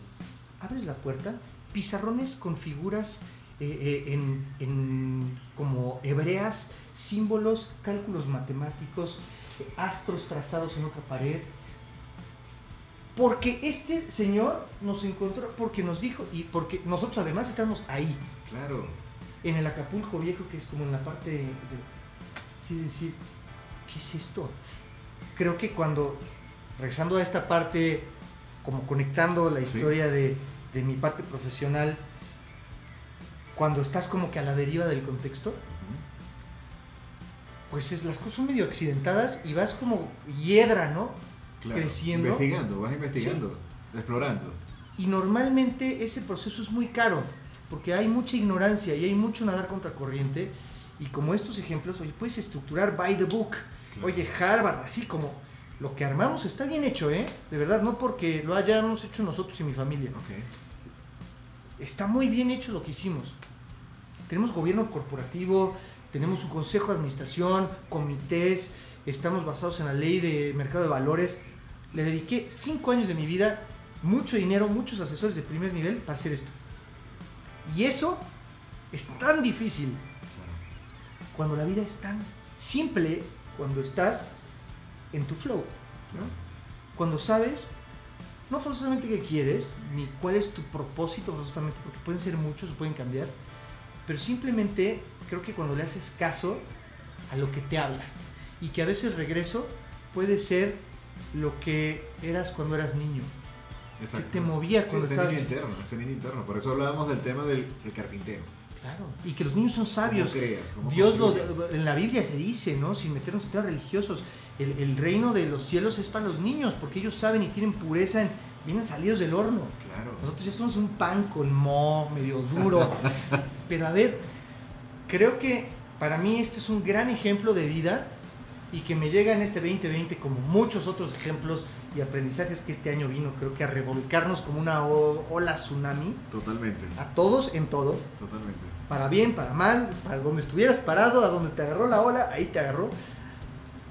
Speaker 5: abres la puerta, pizarrones con figuras eh, eh, en, en como hebreas, símbolos, cálculos matemáticos, eh, astros trazados en otra pared. Porque este señor nos encontró, porque nos dijo, y porque nosotros además estamos ahí
Speaker 4: Claro.
Speaker 5: en el Acapulco Viejo, que es como en la parte de, sí, decir, ¿qué es esto? Creo que cuando, regresando a esta parte, como conectando la
Speaker 4: Sí.
Speaker 5: historia de, de mi parte profesional, cuando estás como que a la deriva del contexto, pues es, las cosas son medio accidentadas y vas como hiedra, ¿no?
Speaker 4: Claro.
Speaker 5: Creciendo.
Speaker 4: Investigando, vas investigando, explorando.
Speaker 5: Y normalmente ese proceso es muy caro, porque hay mucha ignorancia y hay mucho nadar contra corriente. Y como estos ejemplos, oye, puedes estructurar by the book.
Speaker 4: Claro.
Speaker 5: Oye, Harvard, así como lo que armamos está bien hecho, ¿eh? De verdad, no porque lo hayamos hecho nosotros y mi familia.
Speaker 4: Ok.
Speaker 5: Está muy bien hecho lo que hicimos. Tenemos gobierno corporativo, tenemos un consejo de administración, comités, estamos basados en la ley de mercado de valores. Le dediqué cinco años de mi vida, mucho dinero, muchos asesores de primer nivel para hacer esto. Y eso es tan difícil cuando la vida es tan simple, cuando estás en tu flow, ¿no? Cuando sabes, no forzosamente qué quieres, ni cuál es tu propósito forzosamente, porque pueden ser muchos pueden cambiar, pero simplemente creo que cuando le haces caso a lo que te habla, y que a veces regreso puede ser lo que eras cuando eras niño,
Speaker 4: Exacto.
Speaker 5: te movía
Speaker 4: Sí,
Speaker 5: cuando
Speaker 4: ese
Speaker 5: estabas-
Speaker 4: niño interno, interno. Por eso hablábamos del tema del, del carpintero.
Speaker 5: claro, y que los niños son sabios,
Speaker 4: ¿Cómo creas? ¿Cómo
Speaker 5: Dios lo, en la Biblia se dice, ¿no? Sin meternos en temas religiosos, el, el reino de los cielos es para los niños, porque ellos saben y tienen pureza, en- vienen salidos del horno.
Speaker 4: Claro.
Speaker 5: Nosotros ya somos un pan con mo, medio duro. Pero a ver, creo que para mí este es un gran ejemplo de vida y que me llega en este 2020 como muchos otros ejemplos y aprendizajes que este año vino, creo que a revolcarnos como una ola tsunami,
Speaker 4: Totalmente.
Speaker 5: a todos en todo,
Speaker 4: Totalmente.
Speaker 5: para bien, para mal, para donde estuvieras parado, a donde te agarró la ola, ahí te agarró.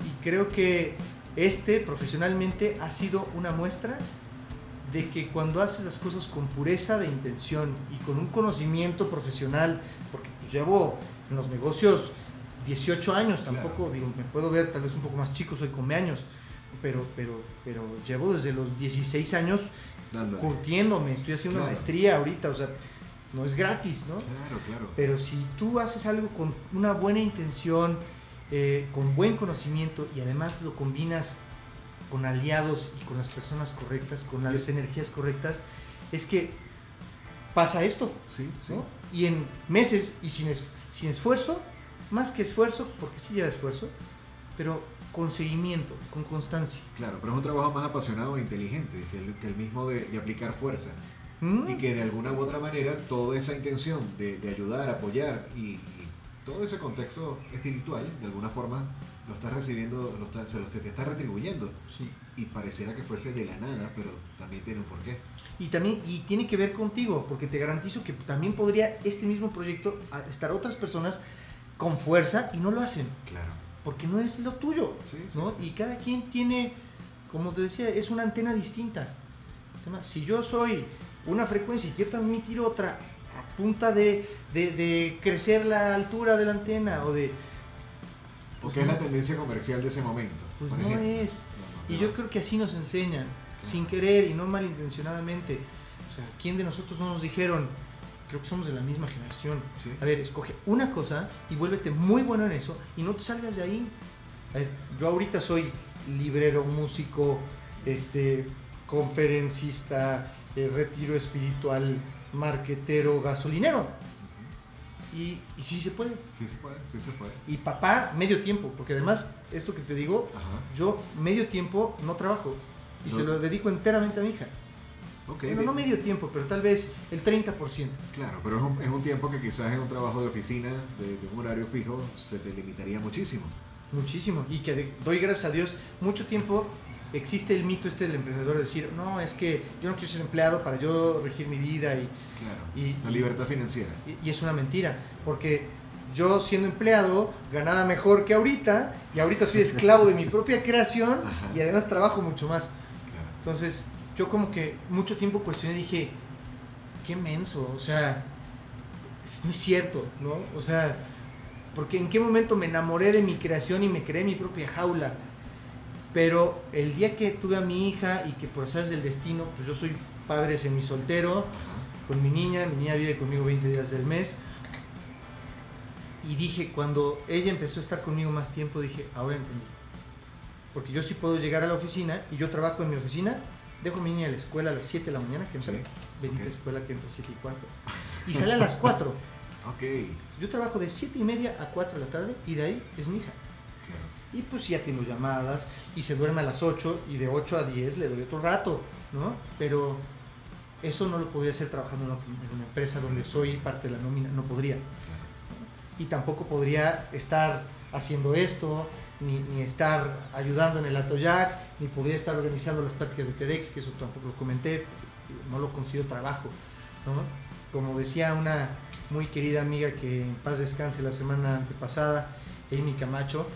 Speaker 5: Y creo que este profesionalmente ha sido una muestra de que cuando haces las cosas con pureza de intención y con un conocimiento profesional, porque pues llevo en los negocios 18 años, tampoco digo, me puedo ver tal vez un poco más chico, soy come años, pero, pero, pero llevo desde los 16 años
Speaker 4: Dándole.
Speaker 5: curtiéndome, estoy haciendo una
Speaker 4: Claro.
Speaker 5: maestría ahorita, o sea, no es gratis, ¿no?
Speaker 4: Claro, claro.
Speaker 5: Pero si tú haces algo con una buena intención, eh, con buen conocimiento y además lo combinas con aliados y con las personas correctas, con las energías correctas, es que pasa esto,
Speaker 4: Sí, sí.
Speaker 5: ¿no? Y en meses y sin, es- sin esfuerzo, más que esfuerzo, porque sí lleva esfuerzo, pero con seguimiento, con constancia.
Speaker 4: Claro, pero es un trabajo más apasionado e inteligente que el, que el mismo de, de aplicar fuerza.
Speaker 5: ¿Mm?
Speaker 4: Y que de alguna u otra manera toda esa intención de, de ayudar, apoyar y, y todo ese contexto espiritual, de alguna forma, lo estás recibiendo, lo está- se, lo, se te está retribuyendo.
Speaker 5: Sí.
Speaker 4: Y pareciera que fuese de la nada, pero también tiene un porqué.
Speaker 5: Y también y tiene que ver contigo, porque te garantizo que también podría este mismo proyecto estar otras personas con fuerza y no lo hacen,
Speaker 4: Claro.
Speaker 5: porque no es lo tuyo,
Speaker 4: Sí, sí,
Speaker 5: ¿no? Y cada quien tiene, como te decía, es una antena distinta. Si yo soy una frecuencia y quiero transmitir otra punta de, de- de crecer la altura de la antena o de...
Speaker 4: Porque es la tendencia comercial de ese momento.
Speaker 5: Pues no es.
Speaker 4: No, no,
Speaker 5: Y yo creo que así nos enseñan, sin querer y no malintencionadamente. O sea, ¿quién de nosotros no nos dijeron? Creo que somos de la misma generación.
Speaker 4: Sí.
Speaker 5: A ver, escoge una cosa y vuélvete muy bueno en eso y no te salgas de ahí. A ver, yo ahorita soy librero, músico, este, conferencista, eh, retiro espiritual, marquetero, gasolinero. Y, y sí se puede.
Speaker 4: Sí se puede, sí se puede.
Speaker 5: Y papá, medio tiempo, porque además, esto que te digo, yo medio tiempo no trabajo y se lo dedico enteramente a mi hija. Okay, bueno, no medio tiempo, pero tal vez el 30%.
Speaker 4: Claro, pero es un, es un tiempo que quizás en un trabajo de oficina, de, un horario fijo, se te limitaría muchísimo.
Speaker 5: Muchísimo. Y que doy gracias a Dios, mucho tiempo existe el mito este del emprendedor de decir, no, es que yo no quiero ser empleado para yo regir mi vida y...
Speaker 4: y la libertad financiera.
Speaker 5: Y, y, es una mentira, porque yo siendo empleado ganaba mejor que ahorita y ahorita soy esclavo de mi propia creación y además trabajo mucho más. Entonces, yo como que mucho tiempo cuestioné, dije, qué menso, o sea, no es cierto, ¿no? O sea, porque en qué momento me enamoré de mi creación y me creé mi propia jaula. Pero el día que tuve a mi hija y que por sabes del destino, pues yo soy padre semi soltero con mi niña, mi niña vive conmigo 20 días del mes. Y dije, cuando ella empezó a estar conmigo más tiempo, dije, ahora entendí. Porque yo sí puedo llegar a la oficina y yo trabajo en mi oficina dejo a mi niña a la escuela a las 7 de la mañana, que entra, sí. escuela que entra a 7 y cuarto, y sale a las 4.
Speaker 4: ok.
Speaker 5: Yo trabajo de 7 y media a 4 de la tarde y de ahí es mi hija. Y pues ya tengo llamadas y se duerme a las 8 y de 8 a 10 le doy otro rato, ¿no? Pero eso no lo podría hacer trabajando en una, empresa donde soy parte de la nómina, no podría. Y tampoco podría estar haciendo esto, ni, ni estar ayudando en el Atoyac, ni podría estar organizando las prácticas de TEDx, que eso tampoco lo comenté, no lo considero trabajo. ¿no? Como decía una muy querida amiga que en paz descanse la semana antepasada, Amy Camacho,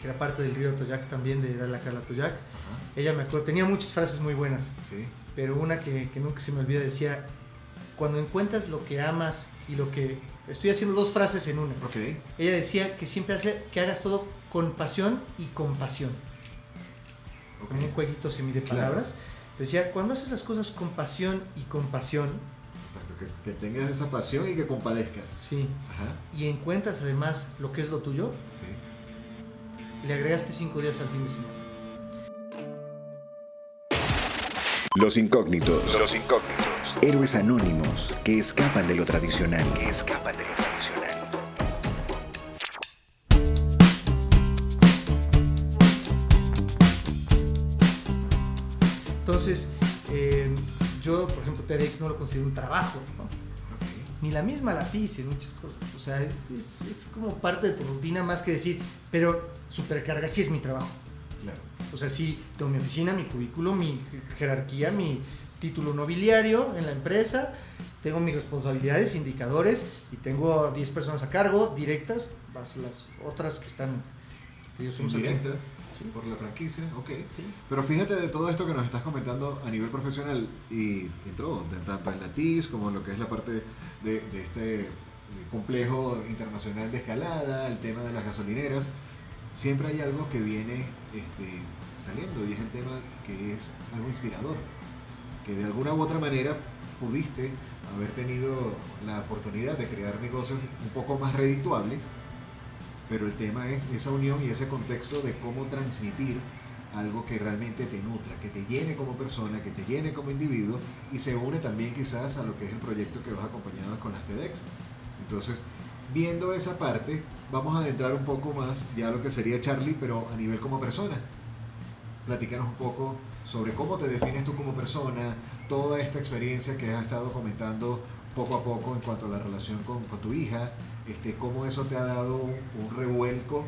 Speaker 5: que era parte del río Atoyac también, de la Carla Atoyac, ella me acuerdo, tenía muchas frases muy buenas,
Speaker 4: ¿Sí?
Speaker 5: pero una que, que nunca se me olvida decía, cuando encuentras lo que amas y lo que Estoy haciendo dos frases en una.
Speaker 4: Okay.
Speaker 5: Ella decía que siempre hace que hagas todo con pasión y compasión. Como un jueguito semi de palabras. decía, cuando haces las cosas con pasión y compasión.
Speaker 4: Exacto, que, tengas esa pasión y que compadezcas.
Speaker 5: Sí. Ajá. Y encuentras además lo que es lo tuyo. Sí. Le agregaste cinco días al fin de semana.
Speaker 1: Los incógnitos. Los incógnitos. Héroes anónimos que escapan de lo tradicional. Que escapan de lo tradicional.
Speaker 5: Entonces, eh, yo, por ejemplo, TEDx no lo considero un trabajo, ¿no? Ni la misma la hice, muchas cosas. O sea, es, es, es, como parte de tu rutina más que decir, pero supercarga sí es mi trabajo.
Speaker 4: Claro.
Speaker 5: O sea, sí, tengo mi oficina, mi cubículo, mi jerarquía, mi título nobiliario en la empresa, tengo mis responsabilidades, indicadores y tengo 10 personas a cargo directas, más las otras que están
Speaker 4: directas por la franquicia, ok. Pero fíjate de todo esto que nos estás comentando a nivel profesional y entró tanto en la TIS como en lo que es la parte de, este complejo internacional de escalada, el tema de las gasolineras, siempre hay algo que viene este, saliendo y es el tema que es algo inspirador que de alguna u otra manera pudiste haber tenido la oportunidad de crear negocios un poco más redituables, pero el tema es esa unión y ese contexto de cómo transmitir algo que realmente te nutra, que te llene como persona, que te llene como individuo y se une también quizás a lo que es el proyecto que vas acompañado con las TEDx. Entonces, viendo esa parte, vamos a adentrar un poco más ya a lo que sería Charlie, pero a nivel como persona. Platícanos un poco sobre cómo te defines tú como persona, toda esta experiencia que has estado comentando poco a poco en cuanto a la relación con, tu hija, este, cómo eso te ha dado un, revuelco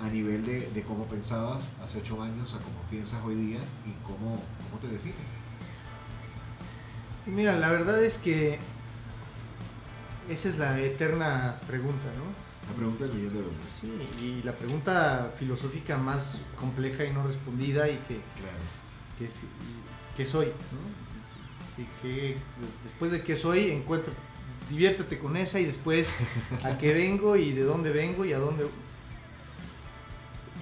Speaker 4: a nivel de, cómo pensabas hace ocho años a cómo piensas hoy día y cómo, cómo te defines.
Speaker 5: Mira, la verdad es que esa es la eterna pregunta, ¿no?
Speaker 4: La pregunta del millón de dólares.
Speaker 5: Sí, y la pregunta filosófica más compleja y no respondida y que
Speaker 4: claro
Speaker 5: qué, soy, Y que después de qué soy, encuentro, diviértete con esa y después a qué vengo y de dónde vengo y a dónde...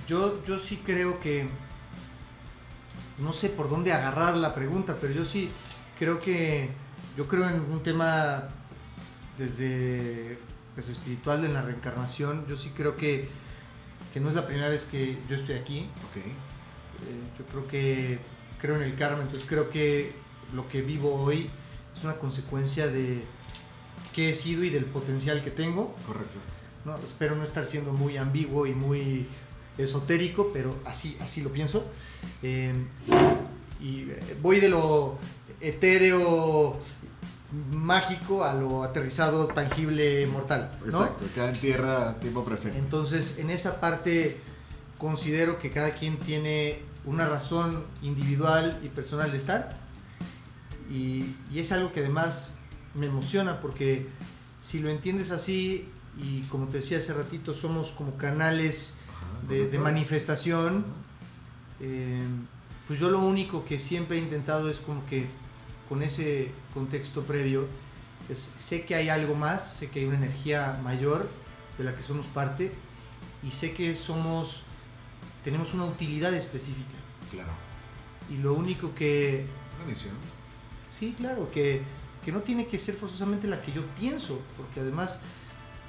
Speaker 5: Yo, yo sí creo que, no sé por dónde agarrar la pregunta, pero yo sí creo que, yo creo en un tema desde pues, espiritual de la reencarnación, yo sí creo que, que no es la primera vez que yo estoy aquí.
Speaker 4: Okay.
Speaker 5: Eh, yo creo que creo en el karma, entonces creo que lo que vivo hoy es una consecuencia de, qué he sido y del potencial que tengo.
Speaker 4: Correcto.
Speaker 5: ¿no? Espero no estar siendo muy ambiguo y muy esotérico, pero así, así lo pienso. Eh, y eh, voy de lo etéreo mágico a lo aterrizado, tangible, mortal.
Speaker 4: Exacto, cada en tierra, tiempo presente.
Speaker 5: Entonces, en esa parte considero que cada quien tiene una razón individual y personal de estar. Y, y es algo que además me emociona porque si lo entiendes así y como te decía hace ratito, somos como canales de, de manifestación, eh, pues yo lo único que siempre he intentado es como que con ese contexto previo, es, sé que hay algo más, sé que hay una energía mayor de la que somos parte y sé que somos, tenemos una utilidad específica.
Speaker 4: Claro.
Speaker 5: Y lo único que...
Speaker 4: Una misión.
Speaker 5: Sí, claro, que, que no tiene que ser forzosamente la que yo pienso, porque además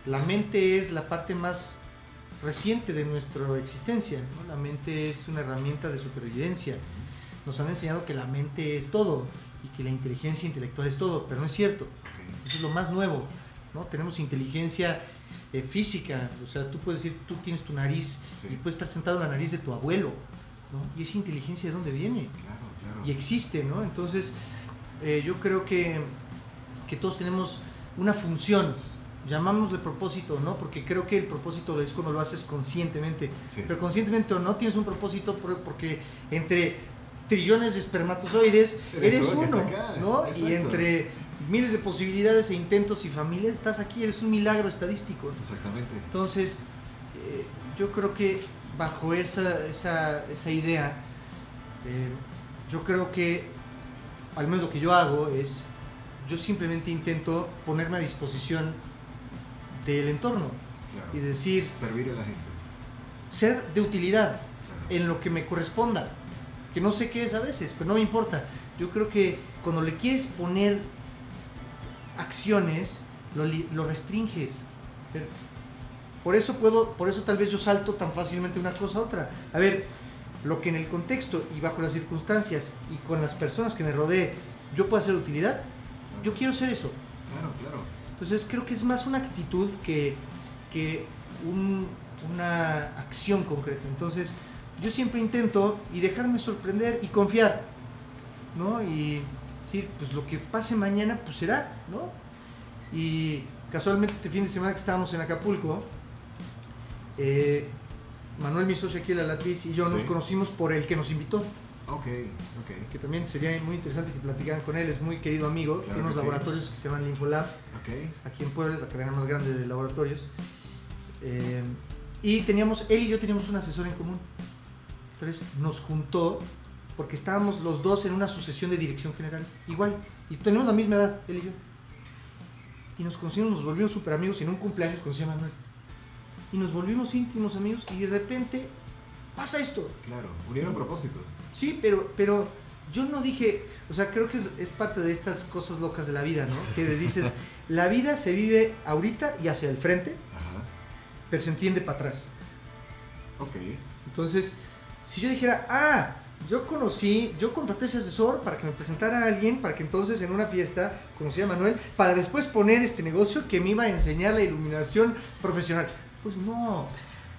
Speaker 5: la mente es la parte más reciente de nuestra existencia. ¿no? La mente es una herramienta de supervivencia. Nos han enseñado que la mente es todo y que la inteligencia intelectual es todo, pero no es cierto. Eso es lo más nuevo. ¿no? Tenemos inteligencia eh, física, o sea, tú puedes decir, tú tienes tu nariz
Speaker 4: Sí.
Speaker 5: y puedes estar sentado en la nariz de tu abuelo. ¿no? Y esa inteligencia de dónde viene
Speaker 4: Claro, claro.
Speaker 5: y existe, ¿no? Entonces, eh, yo creo que, que todos tenemos una función, llamámosle propósito, ¿no? Porque creo que el propósito es cuando lo haces conscientemente,
Speaker 4: Sí.
Speaker 5: pero conscientemente o no tienes un propósito por- porque entre trillones de espermatozoides
Speaker 4: Eres
Speaker 5: uno, ¿no?
Speaker 4: exacto.
Speaker 5: Y entre miles de posibilidades e intentos y familias estás aquí, eres un milagro estadístico.
Speaker 4: Exactamente.
Speaker 5: Entonces, eh, yo creo que bajo esa, esa, esa idea, eh, yo creo que, al menos lo que yo hago es, yo simplemente intento ponerme a disposición del entorno
Speaker 4: Claro.
Speaker 5: y decir,
Speaker 4: Servir a la gente.
Speaker 5: ser de utilidad
Speaker 4: Claro.
Speaker 5: en lo que me corresponda, que no sé qué es a veces, pero no me importa. Yo creo que cuando le quieres poner acciones, lo, lo restringes. Por eso puedo, por eso tal vez yo salto tan fácilmente una cosa a otra. A ver, lo que en el contexto y bajo las circunstancias y con las personas que me rodee yo puedo hacer utilidad, yo quiero ser eso.
Speaker 4: Claro, claro.
Speaker 5: Entonces creo que es más una actitud que, que un- una acción concreta. Entonces yo siempre intento y dejarme sorprender y confiar, ¿no? Y decir, pues lo que pase mañana, pues será, ¿no? Y casualmente este fin de semana que estábamos en Acapulco, eh, Manuel, mi socio aquí, la Latriz, y yo nos conocimos por el que nos invitó,
Speaker 4: Ok, ok.
Speaker 5: que también sería muy interesante que platicaran con él, es muy querido amigo,
Speaker 4: Claro
Speaker 5: tiene unos
Speaker 4: que sí.
Speaker 5: laboratorios que se llaman Linfolab,
Speaker 4: Ok.
Speaker 5: aquí en Puebla, es la cadena más grande de laboratorios. Eh, y teníamos, él y yo teníamos un asesor en común. Entonces nos juntó porque estábamos los dos en una sucesión de dirección general, igual, y tenemos la misma edad, él y yo. Y nos conocimos, nos volvimos super amigos y en un cumpleaños conocí a Manuel. Y nos volvimos íntimos amigos y de repente pasa esto.
Speaker 4: Claro. Unieron propósitos.
Speaker 5: Sí, pero, pero yo no dije, o sea, creo que es, es parte de estas cosas locas de la vida, ¿no? Que dices, la vida se vive ahorita y hacia el frente,
Speaker 4: Ajá.
Speaker 5: pero se entiende para atrás.
Speaker 4: Ok.
Speaker 5: Entonces, si yo dijera, ah, yo conocí, yo contraté ese asesor para que me presentara a alguien, para que entonces en una fiesta conociera a Manuel, para después poner este negocio que me iba a enseñar la iluminación profesional. Pues no,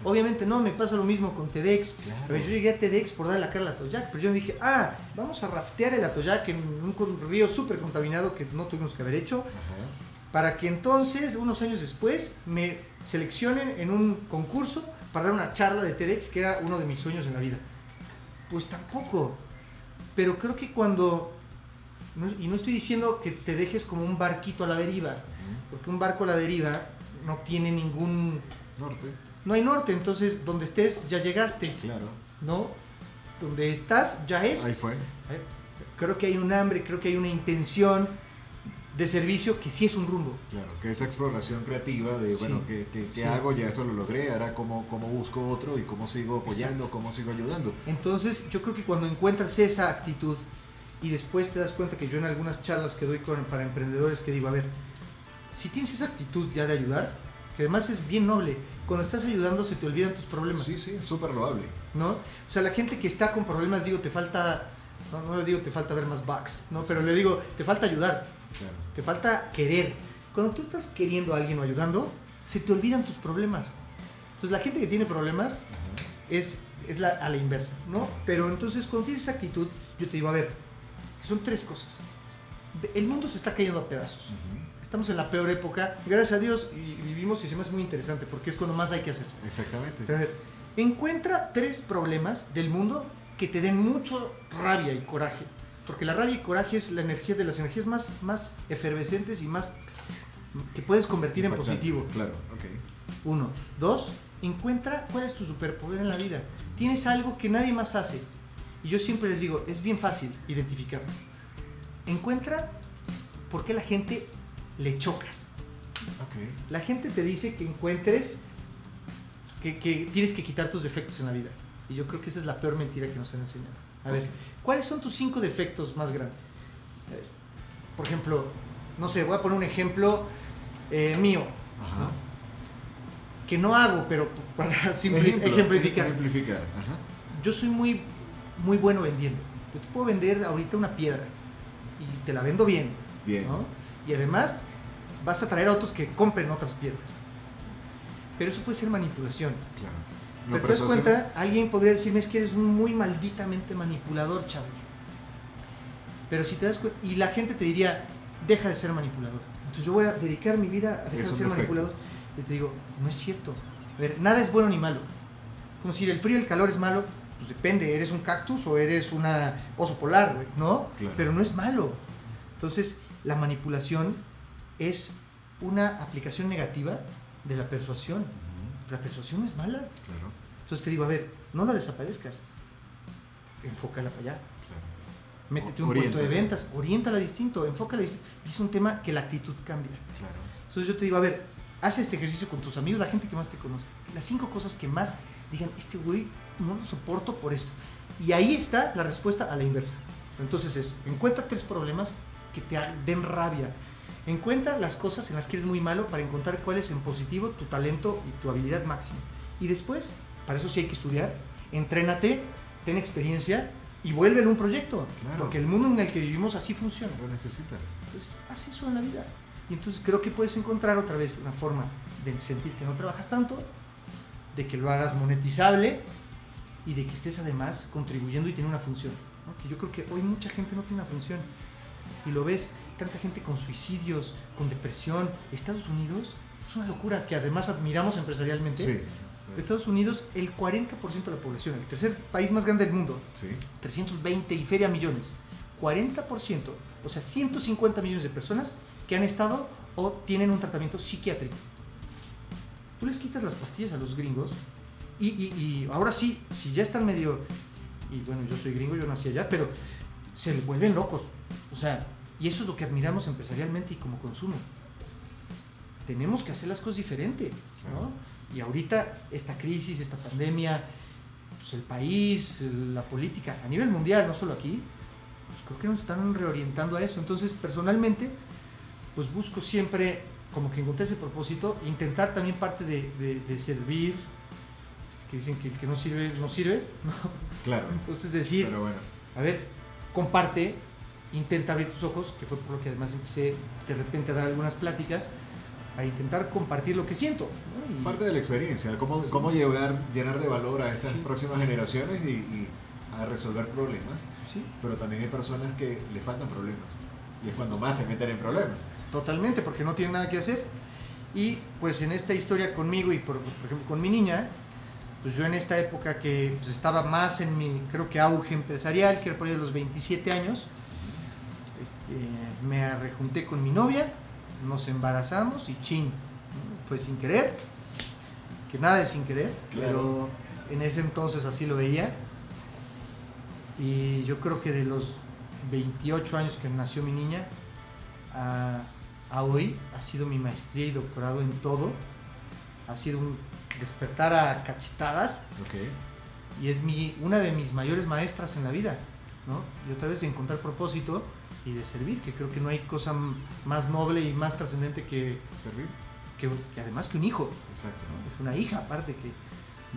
Speaker 5: obviamente no, me pasa lo mismo con TEDx.
Speaker 4: Claro.
Speaker 5: Ver, yo llegué a TEDx por darle la cara al Atoyac, pero yo dije, ah, vamos a raftear el Atoyac en un río súper contaminado que no tuvimos que haber hecho,
Speaker 4: Ajá.
Speaker 5: para que entonces, unos años después, me seleccionen en un concurso para dar una charla de TEDx, que era uno de mis sueños en la vida. Pues tampoco. Pero creo que cuando... y no estoy diciendo que te dejes como un barquito a la deriva, porque un barco a la deriva no tiene ningún...
Speaker 4: Norte.
Speaker 5: No hay norte, entonces donde estés ya llegaste,
Speaker 4: Claro.
Speaker 5: ¿no? Donde estás ya es.
Speaker 4: Ahí fue.
Speaker 5: Eh, Creo que hay un hambre, creo que hay una intención de servicio que sí es un rumbo.
Speaker 4: Claro, que esa exploración creativa de,
Speaker 5: Sí,
Speaker 4: bueno, ¿qué, qué- qué
Speaker 5: sí.
Speaker 4: hago? Ya esto lo logré, ahora cómo, cómo busco otro y cómo sigo apoyando,
Speaker 5: Exacto.
Speaker 4: cómo sigo ayudando.
Speaker 5: Entonces yo creo que cuando encuentras esa actitud y después te das cuenta que yo en algunas charlas que doy con- para emprendedores que digo, a ver, si tienes esa actitud ya de ayudar, que además es bien noble, cuando estás ayudando se te olvidan tus problemas,
Speaker 4: Sí, sí, súper loable.
Speaker 5: ¿no? O sea, la gente que está con problemas, digo, te falta, no, no le digo te falta ver más bugs, ¿no? Pero le digo, te falta ayudar,
Speaker 4: Claro.
Speaker 5: te falta querer. Cuando tú estás queriendo a alguien o ayudando, se te olvidan tus problemas. Entonces la gente que tiene problemas es, es la, a la inversa, ¿no? Pero entonces cuando tienes esa actitud, yo te digo, a ver, son tres cosas. El mundo se está cayendo a pedazos. Estamos en la peor época. Gracias a Dios y vivimos y se me hace muy interesante porque es cuando más hay que hacer.
Speaker 4: Exactamente.
Speaker 5: Pero a ver, encuentra tres problemas del mundo que te den mucho rabia y coraje. Porque la rabia y coraje es la energía de las energías más, más efervescentes y más que puedes convertir en positivo.
Speaker 4: Claro, ok.
Speaker 5: Uno. Dos, encuentra cuál es tu superpoder en la vida. Tienes algo que nadie más hace. Y yo siempre les digo, es bien fácil identificarlo. Encuentra por qué la gente le chocas.
Speaker 4: okay.
Speaker 5: La gente te dice que encuentres que, que tienes que quitar tus defectos en la vida. Y yo creo que esa es la peor mentira que nos han enseñado. A ver, ¿cuáles son tus cinco defectos más grandes? A ver, por ejemplo, no sé, voy a poner un ejemplo eh, mío.
Speaker 4: Ajá.
Speaker 5: ¿no? Que no hago, pero para simpli-
Speaker 4: Ejemplo,
Speaker 5: ejemplificar.
Speaker 4: Ejemplificar, ajá.
Speaker 5: Yo soy muy, muy bueno vendiendo. Yo te puedo vender ahorita una piedra y te la vendo bien.
Speaker 4: Bien.
Speaker 5: ¿no? Y además vas a traer a otros que compren otras piedras. Pero eso puede ser manipulación.
Speaker 4: Claro. No,
Speaker 5: Pero te das cuenta, alguien podría decirme es que eres un muy malditamente manipulador, Charlie. Pero si te das cuenta, y la gente te diría, deja de ser manipulador. Entonces yo voy a dedicar mi vida a dejar
Speaker 4: Es
Speaker 5: de
Speaker 4: un
Speaker 5: ser
Speaker 4: defecto.
Speaker 5: manipulador. Y te digo, no es cierto. A ver, nada es bueno ni malo. Como si el frío y el calor es malo, pues depende, eres un cactus o eres una oso polar, ¿no?
Speaker 4: Claro.
Speaker 5: Pero no es malo. Entonces, la manipulación es una aplicación negativa de la persuasión. La persuasión es mala.
Speaker 4: Claro,
Speaker 5: Entonces te digo, a ver, no la desaparezcas. Enfócala para allá.
Speaker 4: claro.
Speaker 5: Métete un
Speaker 4: Oriéntala.
Speaker 5: puesto de ventas, oriéntala distinto, enfócala distinto. Es un tema que la actitud cambia.
Speaker 4: Claro.
Speaker 5: Entonces yo te digo, a ver, haz este ejercicio con tus amigos, la gente que más te conoce. Las cinco cosas que más digan, este güey no lo soporto por esto. Y ahí está la respuesta a la inversa. Entonces es, encuentra tres problemas que te den rabia. Encuentra las cosas en las que eres muy malo para encontrar cuál es en positivo tu talento y tu habilidad máxima. Y después, para eso sí hay que estudiar, entrénate, ten experiencia y vuelve a un proyecto.
Speaker 4: Claro.
Speaker 5: Porque el mundo en el que vivimos así funciona.
Speaker 4: Lo necesita.
Speaker 5: Entonces, haz eso en la vida. Y entonces creo que puedes encontrar otra vez una forma de sentir que no trabajas tanto, de que lo hagas monetizable y de que estés además contribuyendo y tiene una función. ¿no? Que yo creo que hoy mucha gente no tiene una función. Y lo ves, tanta gente con suicidios, con depresión. Estados Unidos es una locura que además admiramos empresarialmente.
Speaker 4: Sí.
Speaker 5: Estados Unidos, el 40% de la población, el tercer país más grande del mundo,
Speaker 4: Sí.
Speaker 5: 320 y feria millones. 40%, o sea, 150 millones de personas que han estado o tienen un tratamiento psiquiátrico. Tú les quitas las pastillas a los gringos y, y- y ahora sí, si ya están medio... Y bueno, yo soy gringo, yo nací allá, pero se le vuelven locos. O sea, y eso es lo que admiramos empresarialmente y como consumo. Tenemos que hacer las cosas diferente, ¿no? Y ahorita esta crisis, esta pandemia, pues el país, la política, a nivel mundial, no solo aquí, pues creo que nos están reorientando a eso. Entonces, personalmente, pues busco siempre como que encontrar ese propósito, intentar también parte de, de- de servir, este, que dicen que el que no sirve, no sirve, ¿no?
Speaker 4: Claro.
Speaker 5: Entonces decir,
Speaker 4: Pero bueno.
Speaker 5: a ver, comparte, intenta abrir tus ojos, que fue por lo que además empecé de repente a dar algunas pláticas, para intentar compartir lo que siento. ¿no? Y-
Speaker 4: Parte de la experiencia, cómo, cómo llegar, llenar de valor a estas
Speaker 5: Sí.
Speaker 4: próximas generaciones y, y a resolver problemas.
Speaker 5: sí,
Speaker 4: Pero también hay personas que le faltan problemas. Y es cuando más se meten en problemas.
Speaker 5: Totalmente, porque no tiene nada que hacer. Y pues en esta historia conmigo y por, por ejemplo con mi niña, pues yo en esta época que pues, estaba más en mi, creo que auge empresarial, que era por ahí de los 27 años, este, me rejunté con mi novia, nos embarazamos y chin, fue sin querer, que nada es sin querer,
Speaker 4: Claro.
Speaker 5: pero en ese entonces así lo veía. Y yo creo que de los 28 años que nació mi niña, a, a hoy ha sido mi maestría y doctorado en todo. Ha sido un despertar a cachetadas
Speaker 4: Ok.
Speaker 5: y es mi, una de mis mayores maestras en la vida. ¿no? Y otra vez de encontrar propósito y de servir, que creo que no hay cosa más noble y más trascendente que,
Speaker 4: ¿Servir?
Speaker 5: que, que además que un hijo.
Speaker 4: Exacto.
Speaker 5: ¿no? Es una hija aparte que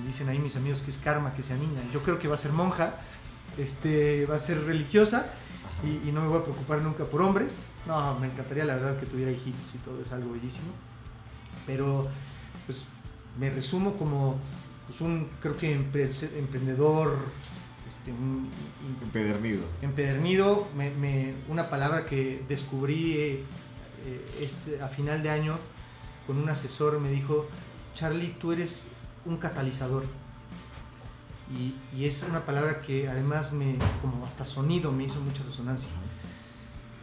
Speaker 5: dicen ahí mis amigos que es karma que sea niña. Yo creo que va a ser monja, este, va a ser religiosa y, no me voy a preocupar nunca por hombres. No, me encantaría la verdad que tuviera hijitos y todo, es algo bellísimo. Pero, pues, me resumo como pues, un, creo que emprendedor, este,
Speaker 4: empedernido.
Speaker 5: Empedernido, una palabra que descubrí eh, este, a final de año con un asesor, me dijo, Charlie, tú eres un catalizador. Y, es una palabra que además me, como hasta sonido, me hizo mucha resonancia.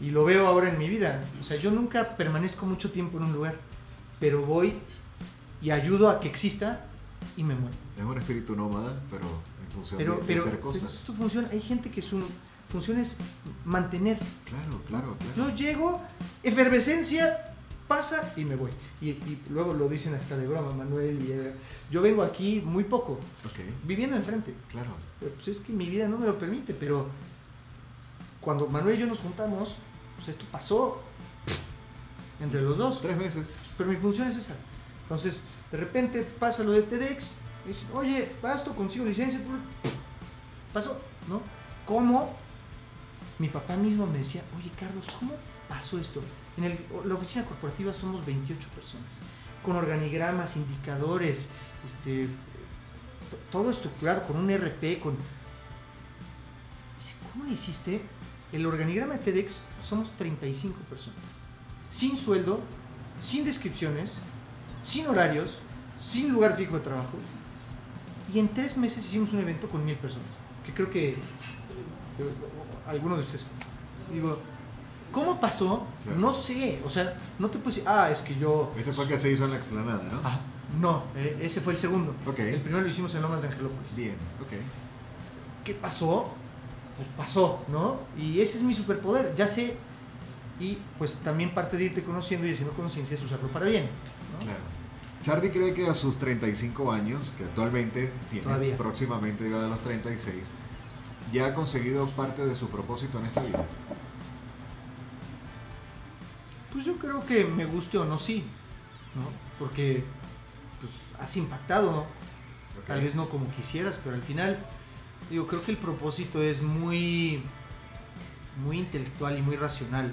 Speaker 5: Y lo veo ahora en mi vida. O sea, yo nunca permanezco mucho tiempo en un lugar, pero voy y ayudo a que exista y me muero.
Speaker 4: Es un espíritu nómada, pero función de, hacer cosas.
Speaker 5: tu función, hay gente que su función es mantener.
Speaker 4: Claro, claro, claro.
Speaker 5: Yo llego, efervescencia, pasa y me voy. Y, luego lo dicen hasta de broma, Manuel. Y, yo vengo aquí muy poco, viviendo enfrente.
Speaker 4: Claro.
Speaker 5: pues es que mi vida no me lo permite, pero cuando Manuel y yo nos juntamos, pues esto pasó entre los dos.
Speaker 4: Tres meses.
Speaker 5: Pero mi función es esa. Entonces, de repente pasa lo de TEDx, y dice, oye, pasto, consigo licencia. Pasó, ¿no? ¿Cómo? Mi papá mismo me decía, oye, Carlos, ¿cómo pasó esto? En la oficina corporativa somos 28 personas, con organigramas, indicadores, este, todo estructurado, con un RP, con... ¿Cómo hiciste? El organigrama de TEDx somos 35 personas, sin sueldo, sin descripciones, sin horarios, sin lugar fijo de trabajo. Y en tres meses hicimos un evento con mil personas, que creo que eh, alguno de ustedes. Digo, ¿Cómo pasó? No sé. O sea, no te puse. Ah, es que yo.
Speaker 4: Este fue el que se hizo en la explanada, ¿no?
Speaker 5: Ah, no, eh, ese fue el segundo.
Speaker 4: Ok.
Speaker 5: El primero lo hicimos en Lomas de Angelópolis.
Speaker 4: Bien, ok.
Speaker 5: ¿Qué pasó? Pues pasó, ¿no? Y ese es mi superpoder, ya sé. Y pues también parte de irte conociendo y haciendo conciencia es usarlo para bien.
Speaker 4: Claro. Charlie cree que a sus 35 años, que actualmente tiene próximamente llegado a los 36, ya ha conseguido parte de su propósito en esta vida.
Speaker 5: Pues yo creo que me guste o no, sí. ¿no? Porque pues, has impactado, Tal vez no como quisieras, pero al final, digo, creo que el propósito es muy, muy intelectual y muy racional.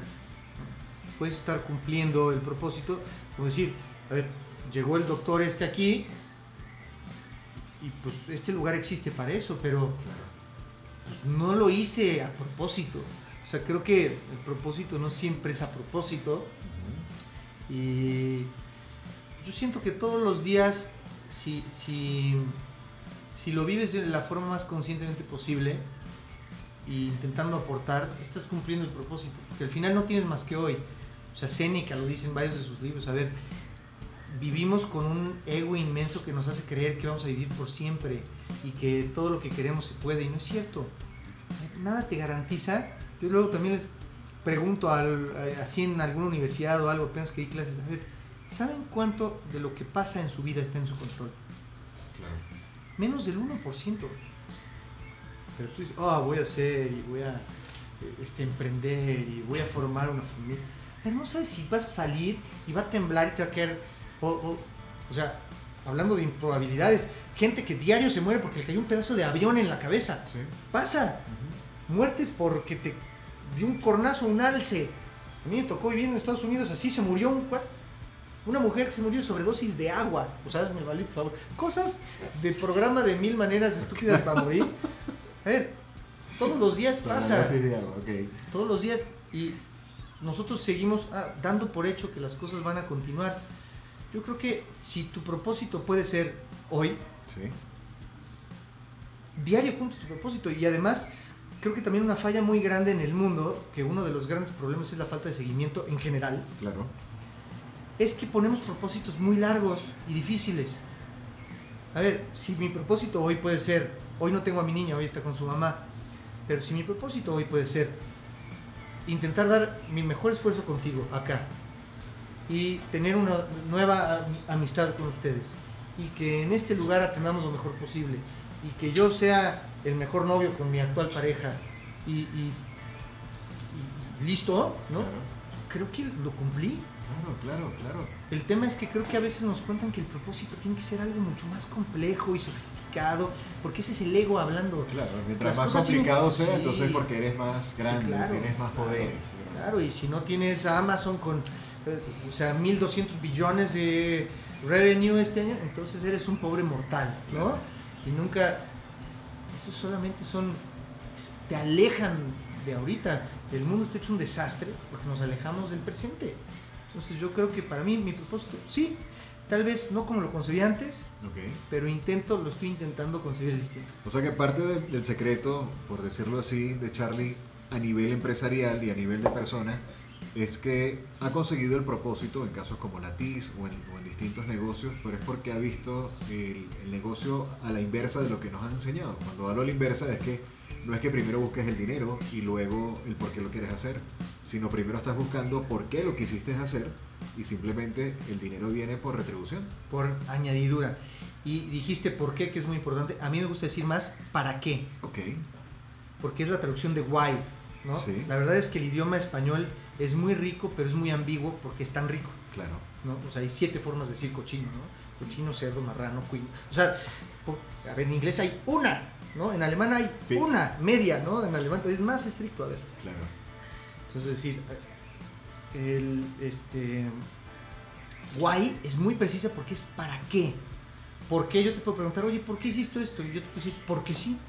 Speaker 5: Puedes estar cumpliendo el propósito, como decir, a ver, llegó el doctor este aquí y pues este lugar existe para eso, pero pues, no lo hice a propósito. O sea, creo que el propósito no siempre es a propósito. Y yo siento que todos los días, si, si, si lo vives de la forma más conscientemente posible, e intentando aportar, estás cumpliendo el propósito. Porque al final no tienes más que hoy. O sea, Séneca lo dice en varios de sus libros. A ver, vivimos con un ego inmenso que nos hace creer que vamos a vivir por siempre y que todo lo que queremos se puede. Y no es cierto. Nada te garantiza yo luego también les pregunto al, eh, así en alguna universidad o algo, apenas que di clases, a ver, ¿saben cuánto de lo que pasa en su vida está en su control? Claro. Menos del 1%. Pero tú dices, oh, voy a hacer y voy a eh, este, emprender y voy a formar una familia. Pero no sabes si vas a salir y va a temblar y te va a caer. O, o, sea, hablando de improbabilidades, gente que diario se muere porque le cayó un pedazo de avión en la cabeza. Sí. Pasa muertes porque te dio un cornazo, un alce. A mí me tocó vivir en Estados Unidos, así se murió un, una mujer que se murió de sobredosis de agua. O sea, me por favor. Cosas de programa de mil maneras estúpidas para morir. A ver, todos los días pasa. Todos los días y nosotros seguimos ah, dando por hecho que las cosas van a continuar. Yo creo que si tu propósito puede ser hoy, diario cumples tu propósito y además creo que también una falla muy grande en el mundo, que uno de los grandes problemas es la falta de seguimiento en general.
Speaker 4: Claro.
Speaker 5: Es que ponemos propósitos muy largos y difíciles. A ver, si mi propósito hoy puede ser, hoy no tengo a mi niña, hoy está con su mamá, pero si mi propósito hoy puede ser intentar dar mi mejor esfuerzo contigo acá y tener una nueva amistad con ustedes y que en este lugar atendamos lo mejor posible y que yo sea el mejor novio con mi actual pareja y, listo, ¿no? creo que lo cumplí.
Speaker 4: Claro, claro, claro.
Speaker 5: El tema es que creo que a veces nos cuentan que el propósito tiene que ser algo mucho más complejo y sofisticado, porque ese es el ego hablando.
Speaker 4: Claro, mientras más complicado sea, entonces porque eres más grande, tienes más poderes.
Speaker 5: Claro, y si no tienes a Amazon con, o sea, 1.200 billones de revenue este año, entonces eres un pobre mortal, ¿no? Y nunca, eso solamente son, te alejan de ahorita. El mundo está hecho un desastre porque nos alejamos del presente. Entonces yo creo que para mí mi propósito, sí, tal vez no como lo concebí antes, pero intento, lo estoy intentando concebir distinto.
Speaker 4: O sea que parte del secreto, por decirlo así, de Charlie a nivel empresarial y a nivel de persona, es que ha conseguido el propósito en casos como la TIS o en, distintos negocios, pero es porque ha visto el, el, negocio a la inversa de lo que nos han enseñado. Cuando hablo a la inversa es que no es que primero busques el dinero y luego el por qué lo quieres hacer, sino primero estás buscando por qué lo quisiste hacer y simplemente el dinero viene por retribución.
Speaker 5: Por añadidura. Y dijiste por qué, que es muy importante. A mí me gusta decir más para qué.
Speaker 4: Ok.
Speaker 5: Porque es la traducción de why, ¿no? Sí. La verdad es que el idioma español es muy rico, pero es muy ambiguo porque es tan rico.
Speaker 4: Claro.
Speaker 5: ¿no? O sea, hay siete formas de decir cochino, ¿no? Cochino, cerdo, marrano, cuino. O sea, a ver, en inglés hay una ¿no? En alemán hay una media, ¿no? En alemán es más estricto, a ver.
Speaker 4: Claro.
Speaker 5: Entonces, decir, el, este, why es muy precisa porque es para qué. ¿Por qué? Yo te puedo preguntar, oye, ¿por qué hiciste esto? Y yo te puedo decir, porque sí,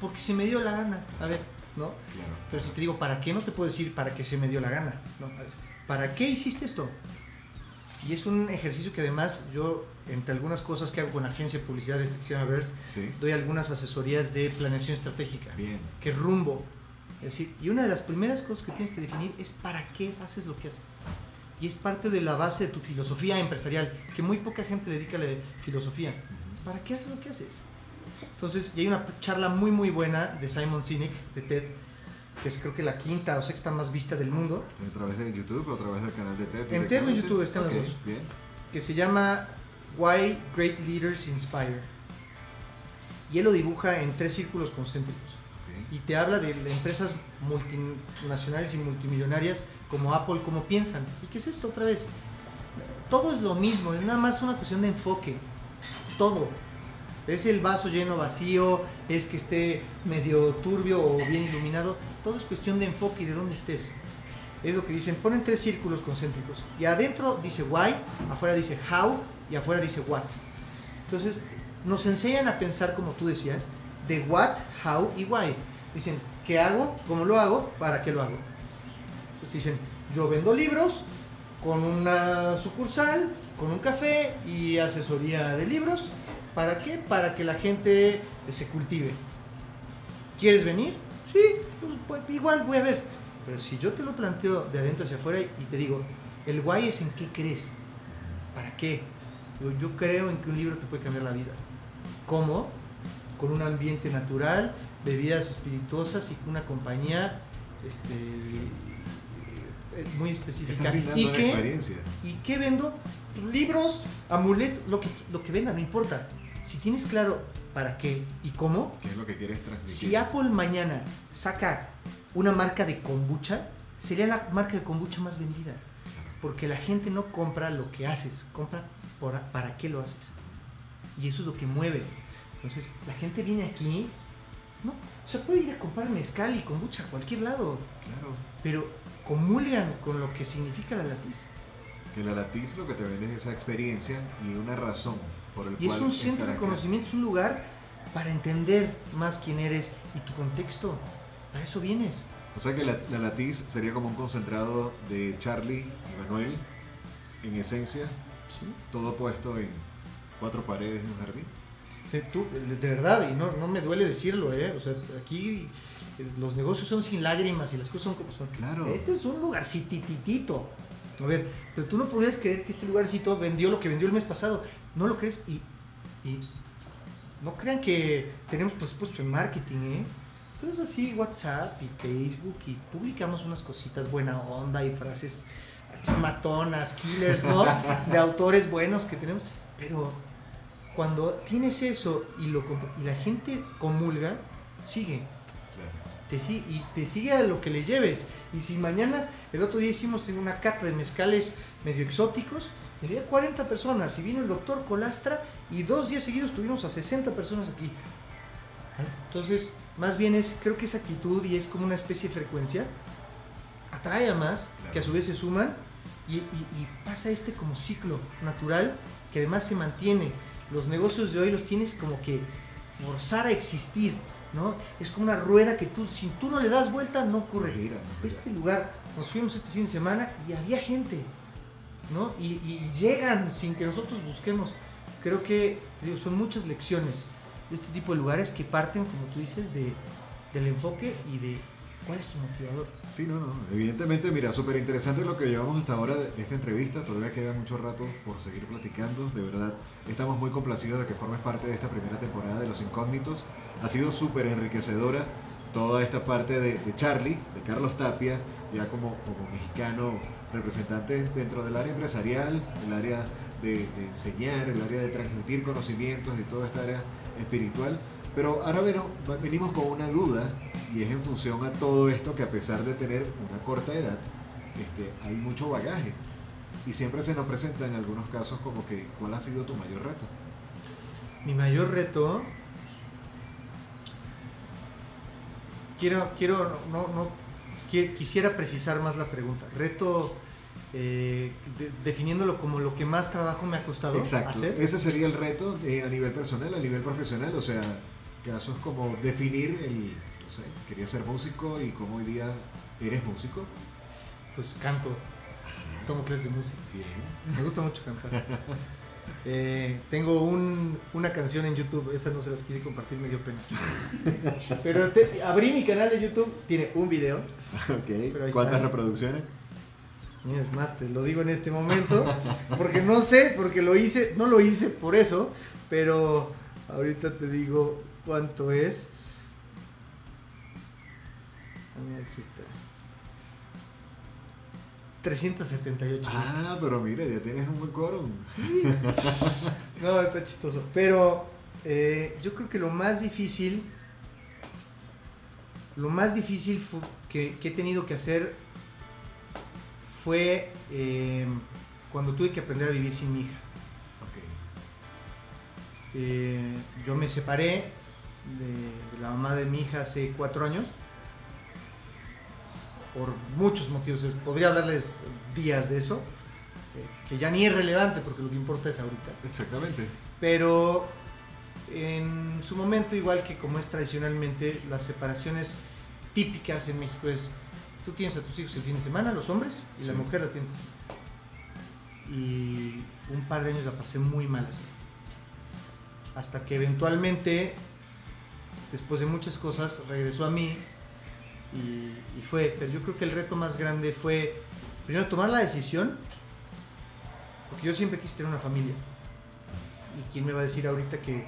Speaker 5: porque se me dio la gana. A ver, ¿no?
Speaker 4: Claro.
Speaker 5: Pero si te digo, ¿para qué? No te puedo decir, para qué se me dio la gana. ¿no? ¿Para qué hiciste esto? Y es un ejercicio que además yo, entre algunas cosas que hago con agencia de publicidad de que se llama doy algunas asesorías de planeación estratégica.
Speaker 4: Bien.
Speaker 5: Que rumbo. Es decir, y una de las primeras cosas que tienes que definir es para qué haces lo que haces. Y es parte de la base de tu filosofía empresarial, que muy poca gente le dedica a la filosofía. ¿Para qué haces lo que haces? Entonces, y hay una charla muy, muy buena de Simon Sinek, de TED, que es creo que la quinta o sexta más vista del mundo.
Speaker 4: ¿A través de YouTube o a través del canal de TED?
Speaker 5: En TED o YouTube están los dos.
Speaker 4: Bien.
Speaker 5: Que se llama Why Great Leaders Inspire. Y él lo dibuja en tres círculos concéntricos. Y te habla de empresas multinacionales y multimillonarias como Apple, cómo piensan. ¿Y qué es esto otra vez? Todo es lo mismo, es nada más una cuestión de enfoque. Todo. Es el vaso lleno vacío, es que esté medio turbio o bien iluminado. Todo es cuestión de enfoque y de dónde estés. Es lo que dicen, ponen tres círculos concéntricos. Y adentro dice why, afuera dice how y afuera dice what. Entonces, nos enseñan a pensar como tú decías, de what, how y why. Dicen, ¿qué hago? ¿Cómo lo hago? ¿Para qué lo hago? Entonces dicen, yo vendo libros con una sucursal, con un café y asesoría de libros ¿Para qué? Para que la gente se cultive. ¿Quieres venir? Sí, pues, pues, igual voy a ver. Pero si yo te lo planteo de adentro hacia afuera y te digo, el guay es en qué crees. ¿Para qué? Yo creo en que un libro te puede cambiar la vida. ¿Cómo? Con un ambiente natural, bebidas espirituosas y una compañía este, eh, muy específica.
Speaker 4: ¿Y qué,
Speaker 5: ¿Y qué vendo? Libros, amuletos, lo que, lo que venda, no importa si tienes claro para qué y cómo,
Speaker 4: ¿qué es lo que quieres transmitir?
Speaker 5: Si Apple mañana saca una marca de kombucha, sería la marca de kombucha más vendida. Porque la gente no compra lo que haces, compra por, para qué lo haces. Y eso es lo que mueve. Entonces, la gente viene aquí, no, se puede ir a comprar mezcal y kombucha a cualquier lado.
Speaker 4: Claro.
Speaker 5: Pero comulgan con lo que significa la latiz.
Speaker 4: Que la latiz lo que te vende es esa experiencia y una razón
Speaker 5: y es un centro de conocimiento, es un lugar para entender más quién eres y tu contexto. Para eso vienes.
Speaker 4: O sea que la, latiz sería como un concentrado de Charlie y Manuel, en esencia,
Speaker 5: ¿Sí?
Speaker 4: todo puesto en cuatro paredes de un jardín.
Speaker 5: de verdad, y no, no me duele decirlo, ¿eh? O sea, aquí los negocios son sin lágrimas y las cosas son como son.
Speaker 4: Claro.
Speaker 5: Este es un lugarcititito. A ver, pero tú no podrías creer que este lugarcito vendió lo que vendió el mes pasado. No lo crees y, y no crean que tenemos presupuesto en marketing, ¿eh? Entonces así WhatsApp y Facebook y publicamos unas cositas buena onda y frases matonas, killers, ¿no? De autores buenos que tenemos. Pero cuando tienes eso y, lo, y la gente comulga, sigue. Y te sigue a lo que le lleves. Y si mañana, el otro día hicimos una cata de mezcales medio exóticos, había 40 personas y vino el doctor Colastra y dos días seguidos tuvimos a 60 personas aquí. Entonces, más bien es, creo que esa actitud y es como una especie de frecuencia, atrae a más, que a su vez se suman y, y pasa este como ciclo natural que además se mantiene. Los negocios de hoy los tienes como que forzar a existir, ¿no? Es como una rueda que tú, si tú no le das vuelta, no ocurre. Este lugar, nos fuimos este fin de semana y había gente, ¿no? Y, llegan sin que nosotros busquemos. Creo que son muchas lecciones de este tipo de lugares que parten, como tú dices, de, del enfoque y de ¿Cuál es tu motivador?
Speaker 4: Sí, no, no. Evidentemente, mira, súper interesante lo que llevamos hasta ahora de, esta entrevista. Todavía queda mucho rato por seguir platicando. De verdad, estamos muy complacidos de que formes parte de esta primera temporada de Los Incógnitos. Ha sido súper enriquecedora toda esta parte de, Charlie, de Carlos Tapia, ya como, como mexicano representante dentro del área empresarial, el área de, de enseñar, el área de transmitir conocimientos y toda esta área espiritual pero ahora bueno, venimos con una duda y es en función a todo esto que a pesar de tener una corta edad, este, hay mucho bagaje. Y siempre se nos presenta en algunos casos como que, ¿cuál ha sido tu mayor reto?
Speaker 5: Mi mayor reto... Quiero, quiero, no, no, quisiera precisar más la pregunta. Reto eh, definiéndolo como lo que más trabajo me ha costado
Speaker 4: Exacto. Ese sería el reto a nivel personal, a nivel profesional. O sea, casos como definir el, no sé, quería ser músico y cómo hoy día eres músico.
Speaker 5: Pues canto, tomo clases de música. Bien. Me gusta mucho cantar. Eh, tengo un, una canción en YouTube, esa no se las quise compartir, me dio pena. Pero abrí mi canal de YouTube, tiene un video.
Speaker 4: ¿Cuántas reproducciones?
Speaker 5: Es más, te lo digo en este momento, porque no sé, porque lo hice, no lo hice por eso, pero ahorita te digo cuánto es. A aquí está. 378.
Speaker 4: Ah, pero mira, ya tienes un buen quórum.
Speaker 5: no, está chistoso. Pero eh, yo creo que lo más difícil, lo más difícil que, he tenido que hacer fue eh, cuando tuve que aprender a vivir sin mi hija. Este, yo me separé de, la mamá de mi hija hace cuatro años. Por muchos motivos. Podría hablarles días de eso. Eh, que ya ni es relevante porque lo que importa es ahorita.
Speaker 4: Exactamente.
Speaker 5: Pero en su momento, igual que como es tradicionalmente, las separaciones típicas en México es, tú tienes a tus hijos el fin de semana, los hombres, y la mujer la tienes. Y un par de años la pasé muy mal así. Hasta que eventualmente después de muchas cosas, regresó a mí y, fue, pero yo creo que el reto más grande fue, primero, tomar la decisión, porque yo siempre quise tener una familia. ¿Y quién me va a decir ahorita que,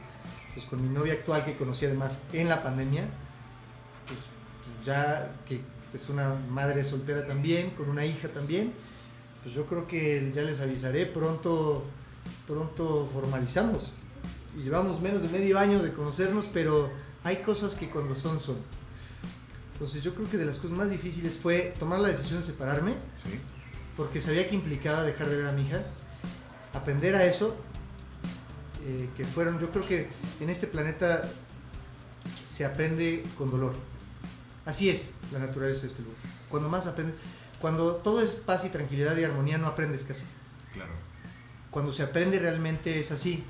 Speaker 5: pues con mi novia actual que conocí además en la pandemia, pues, pues ya que es una madre soltera también, con una hija también, pues yo creo que ya les avisaré, pronto, pronto formalizamos. Y llevamos menos de medio año de conocernos, pero hay cosas que cuando son, son. Entonces yo creo que de las cosas más difíciles fue tomar la decisión de separarme, porque sabía que implicaba dejar de ver a mi hija, aprender a eso, eh, que fueron, yo creo que en este planeta se aprende con dolor. Así es la naturaleza de este lugar. Cuando más aprendes, cuando todo es paz y tranquilidad y armonía, no aprendes casi.
Speaker 4: Claro.
Speaker 5: Cuando se aprende realmente es así.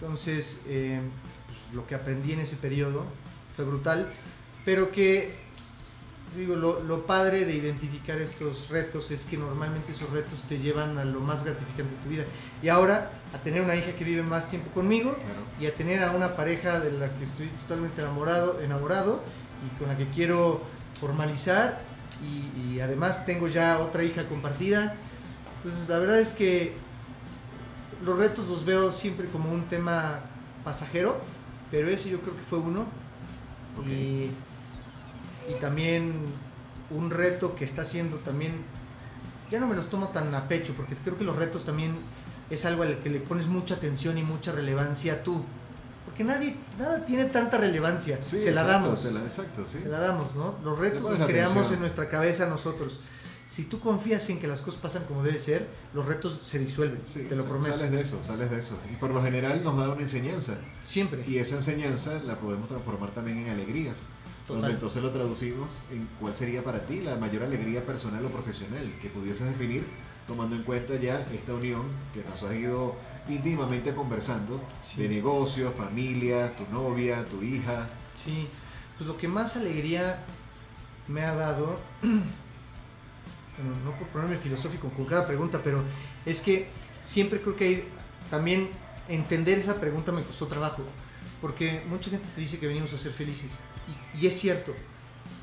Speaker 5: Entonces, eh, lo que aprendí en ese periodo fue brutal, pero que, digo, lo, padre de identificar estos retos es que normalmente esos retos te llevan a lo más gratificante de tu vida. Y ahora, a tener una hija que vive más tiempo conmigo y a tener a una pareja de la que estoy totalmente enamorado, enamorado y con la que quiero formalizar y, y además tengo ya otra hija compartida. Entonces, la verdad es que los retos los veo siempre como un tema pasajero, pero ese yo creo que fue uno. Y, también un reto que está haciendo también, ya no me los tomo tan a pecho, porque creo que los retos también es algo al que le pones mucha atención y mucha relevancia tú. porque nadie, nada tiene tanta relevancia. se la damos.
Speaker 4: Se la, exacto, sí.
Speaker 5: Se la damos, ¿no? Los retos los creamos en nuestra cabeza nosotros. Si tú confías en que las cosas pasan como debe ser, los retos se disuelven, te lo prometo.
Speaker 4: Sales de eso, sales de eso. Y por lo general nos da una enseñanza.
Speaker 5: Siempre.
Speaker 4: Y esa enseñanza la podemos transformar también en alegrías. Donde entonces lo traducimos en cuál sería para ti la mayor alegría personal o profesional que pudieses definir tomando en cuenta ya esta unión que nos has ido íntimamente conversando de negocio, familia, tu novia, tu hija.
Speaker 5: Sí, pues lo que más alegría me ha dado, bueno, no por ponerme filosófico con cada pregunta, pero es que siempre creo que hay, también entender esa pregunta me costó trabajo, porque mucha gente te dice que venimos a ser felices, y, es cierto,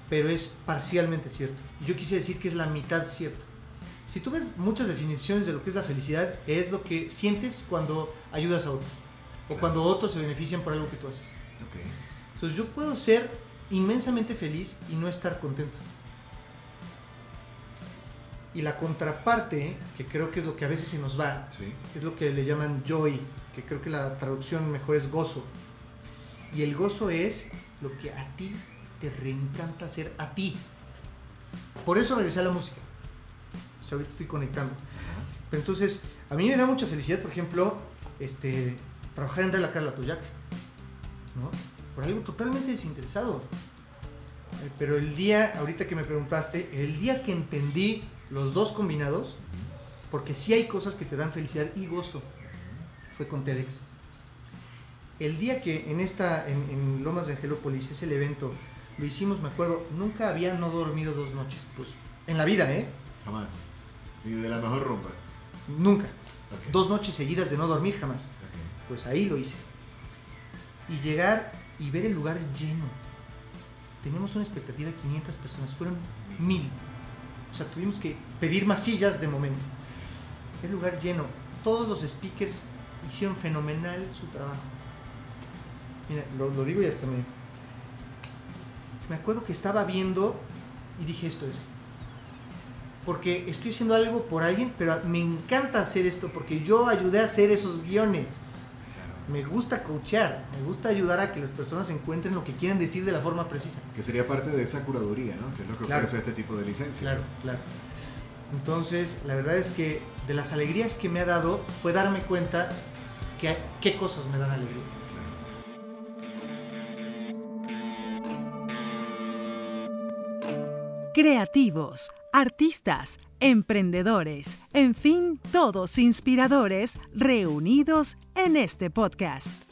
Speaker 5: pero es parcialmente cierto. Yo quisiera decir que es la mitad cierto si tú ves muchas definiciones de lo que es la felicidad, es lo que sientes cuando ayudas a otros o cuando otros se benefician por algo que tú haces. Entonces yo puedo ser inmensamente feliz y no estar contento. Y la contraparte, que creo que es lo que a veces se nos va, es lo que le llaman joy, que creo que la traducción mejor es gozo. Y el gozo es lo que a ti te reencanta hacer a ti. Por eso regresé a la música ahorita estoy conectando. Pero entonces, a mí me da mucha felicidad, por ejemplo, este, trabajar en De la Carla Toyac, ¿no? Por algo totalmente desinteresado. Eh, pero el día, ahorita que me preguntaste, el día que entendí los dos combinados, porque sí hay cosas que te dan felicidad y gozo, fue con TEDx. El día que en esta, en, en Lomas de Angelópolis, ese el evento, lo hicimos, me acuerdo, nunca había no dormido dos noches, pues, en la vida, ¿eh?
Speaker 4: Jamás. ¿Y de la mejor rumba?
Speaker 5: Nunca. Dos noches seguidas de no dormir jamás. Pues ahí lo hice. Y llegar y ver el lugar lleno. Teníamos una expectativa de 500 personas, fueron mil. O sea, tuvimos que pedir más sillas de momento. El lugar lleno. Todos los speakers hicieron fenomenal su trabajo. Mira, lo, lo digo y hasta me... Me acuerdo que estaba viendo y dije esto es porque estoy haciendo algo por alguien, pero me encanta hacer esto porque yo ayudé a hacer esos guiones. Me gusta coachear, me gusta ayudar a que las personas encuentren lo que quieren decir de la forma precisa.
Speaker 4: Que sería parte de esa curaduría, ¿no? Que es lo que ofrece este tipo de licencia.
Speaker 5: Claro, claro. Entonces, la verdad es que de las alegrías que me ha dado fue darme cuenta que qué cosas me dan alegría.
Speaker 3: Creativos artistas, emprendedores, en fin, todos inspiradores reunidos en este podcast.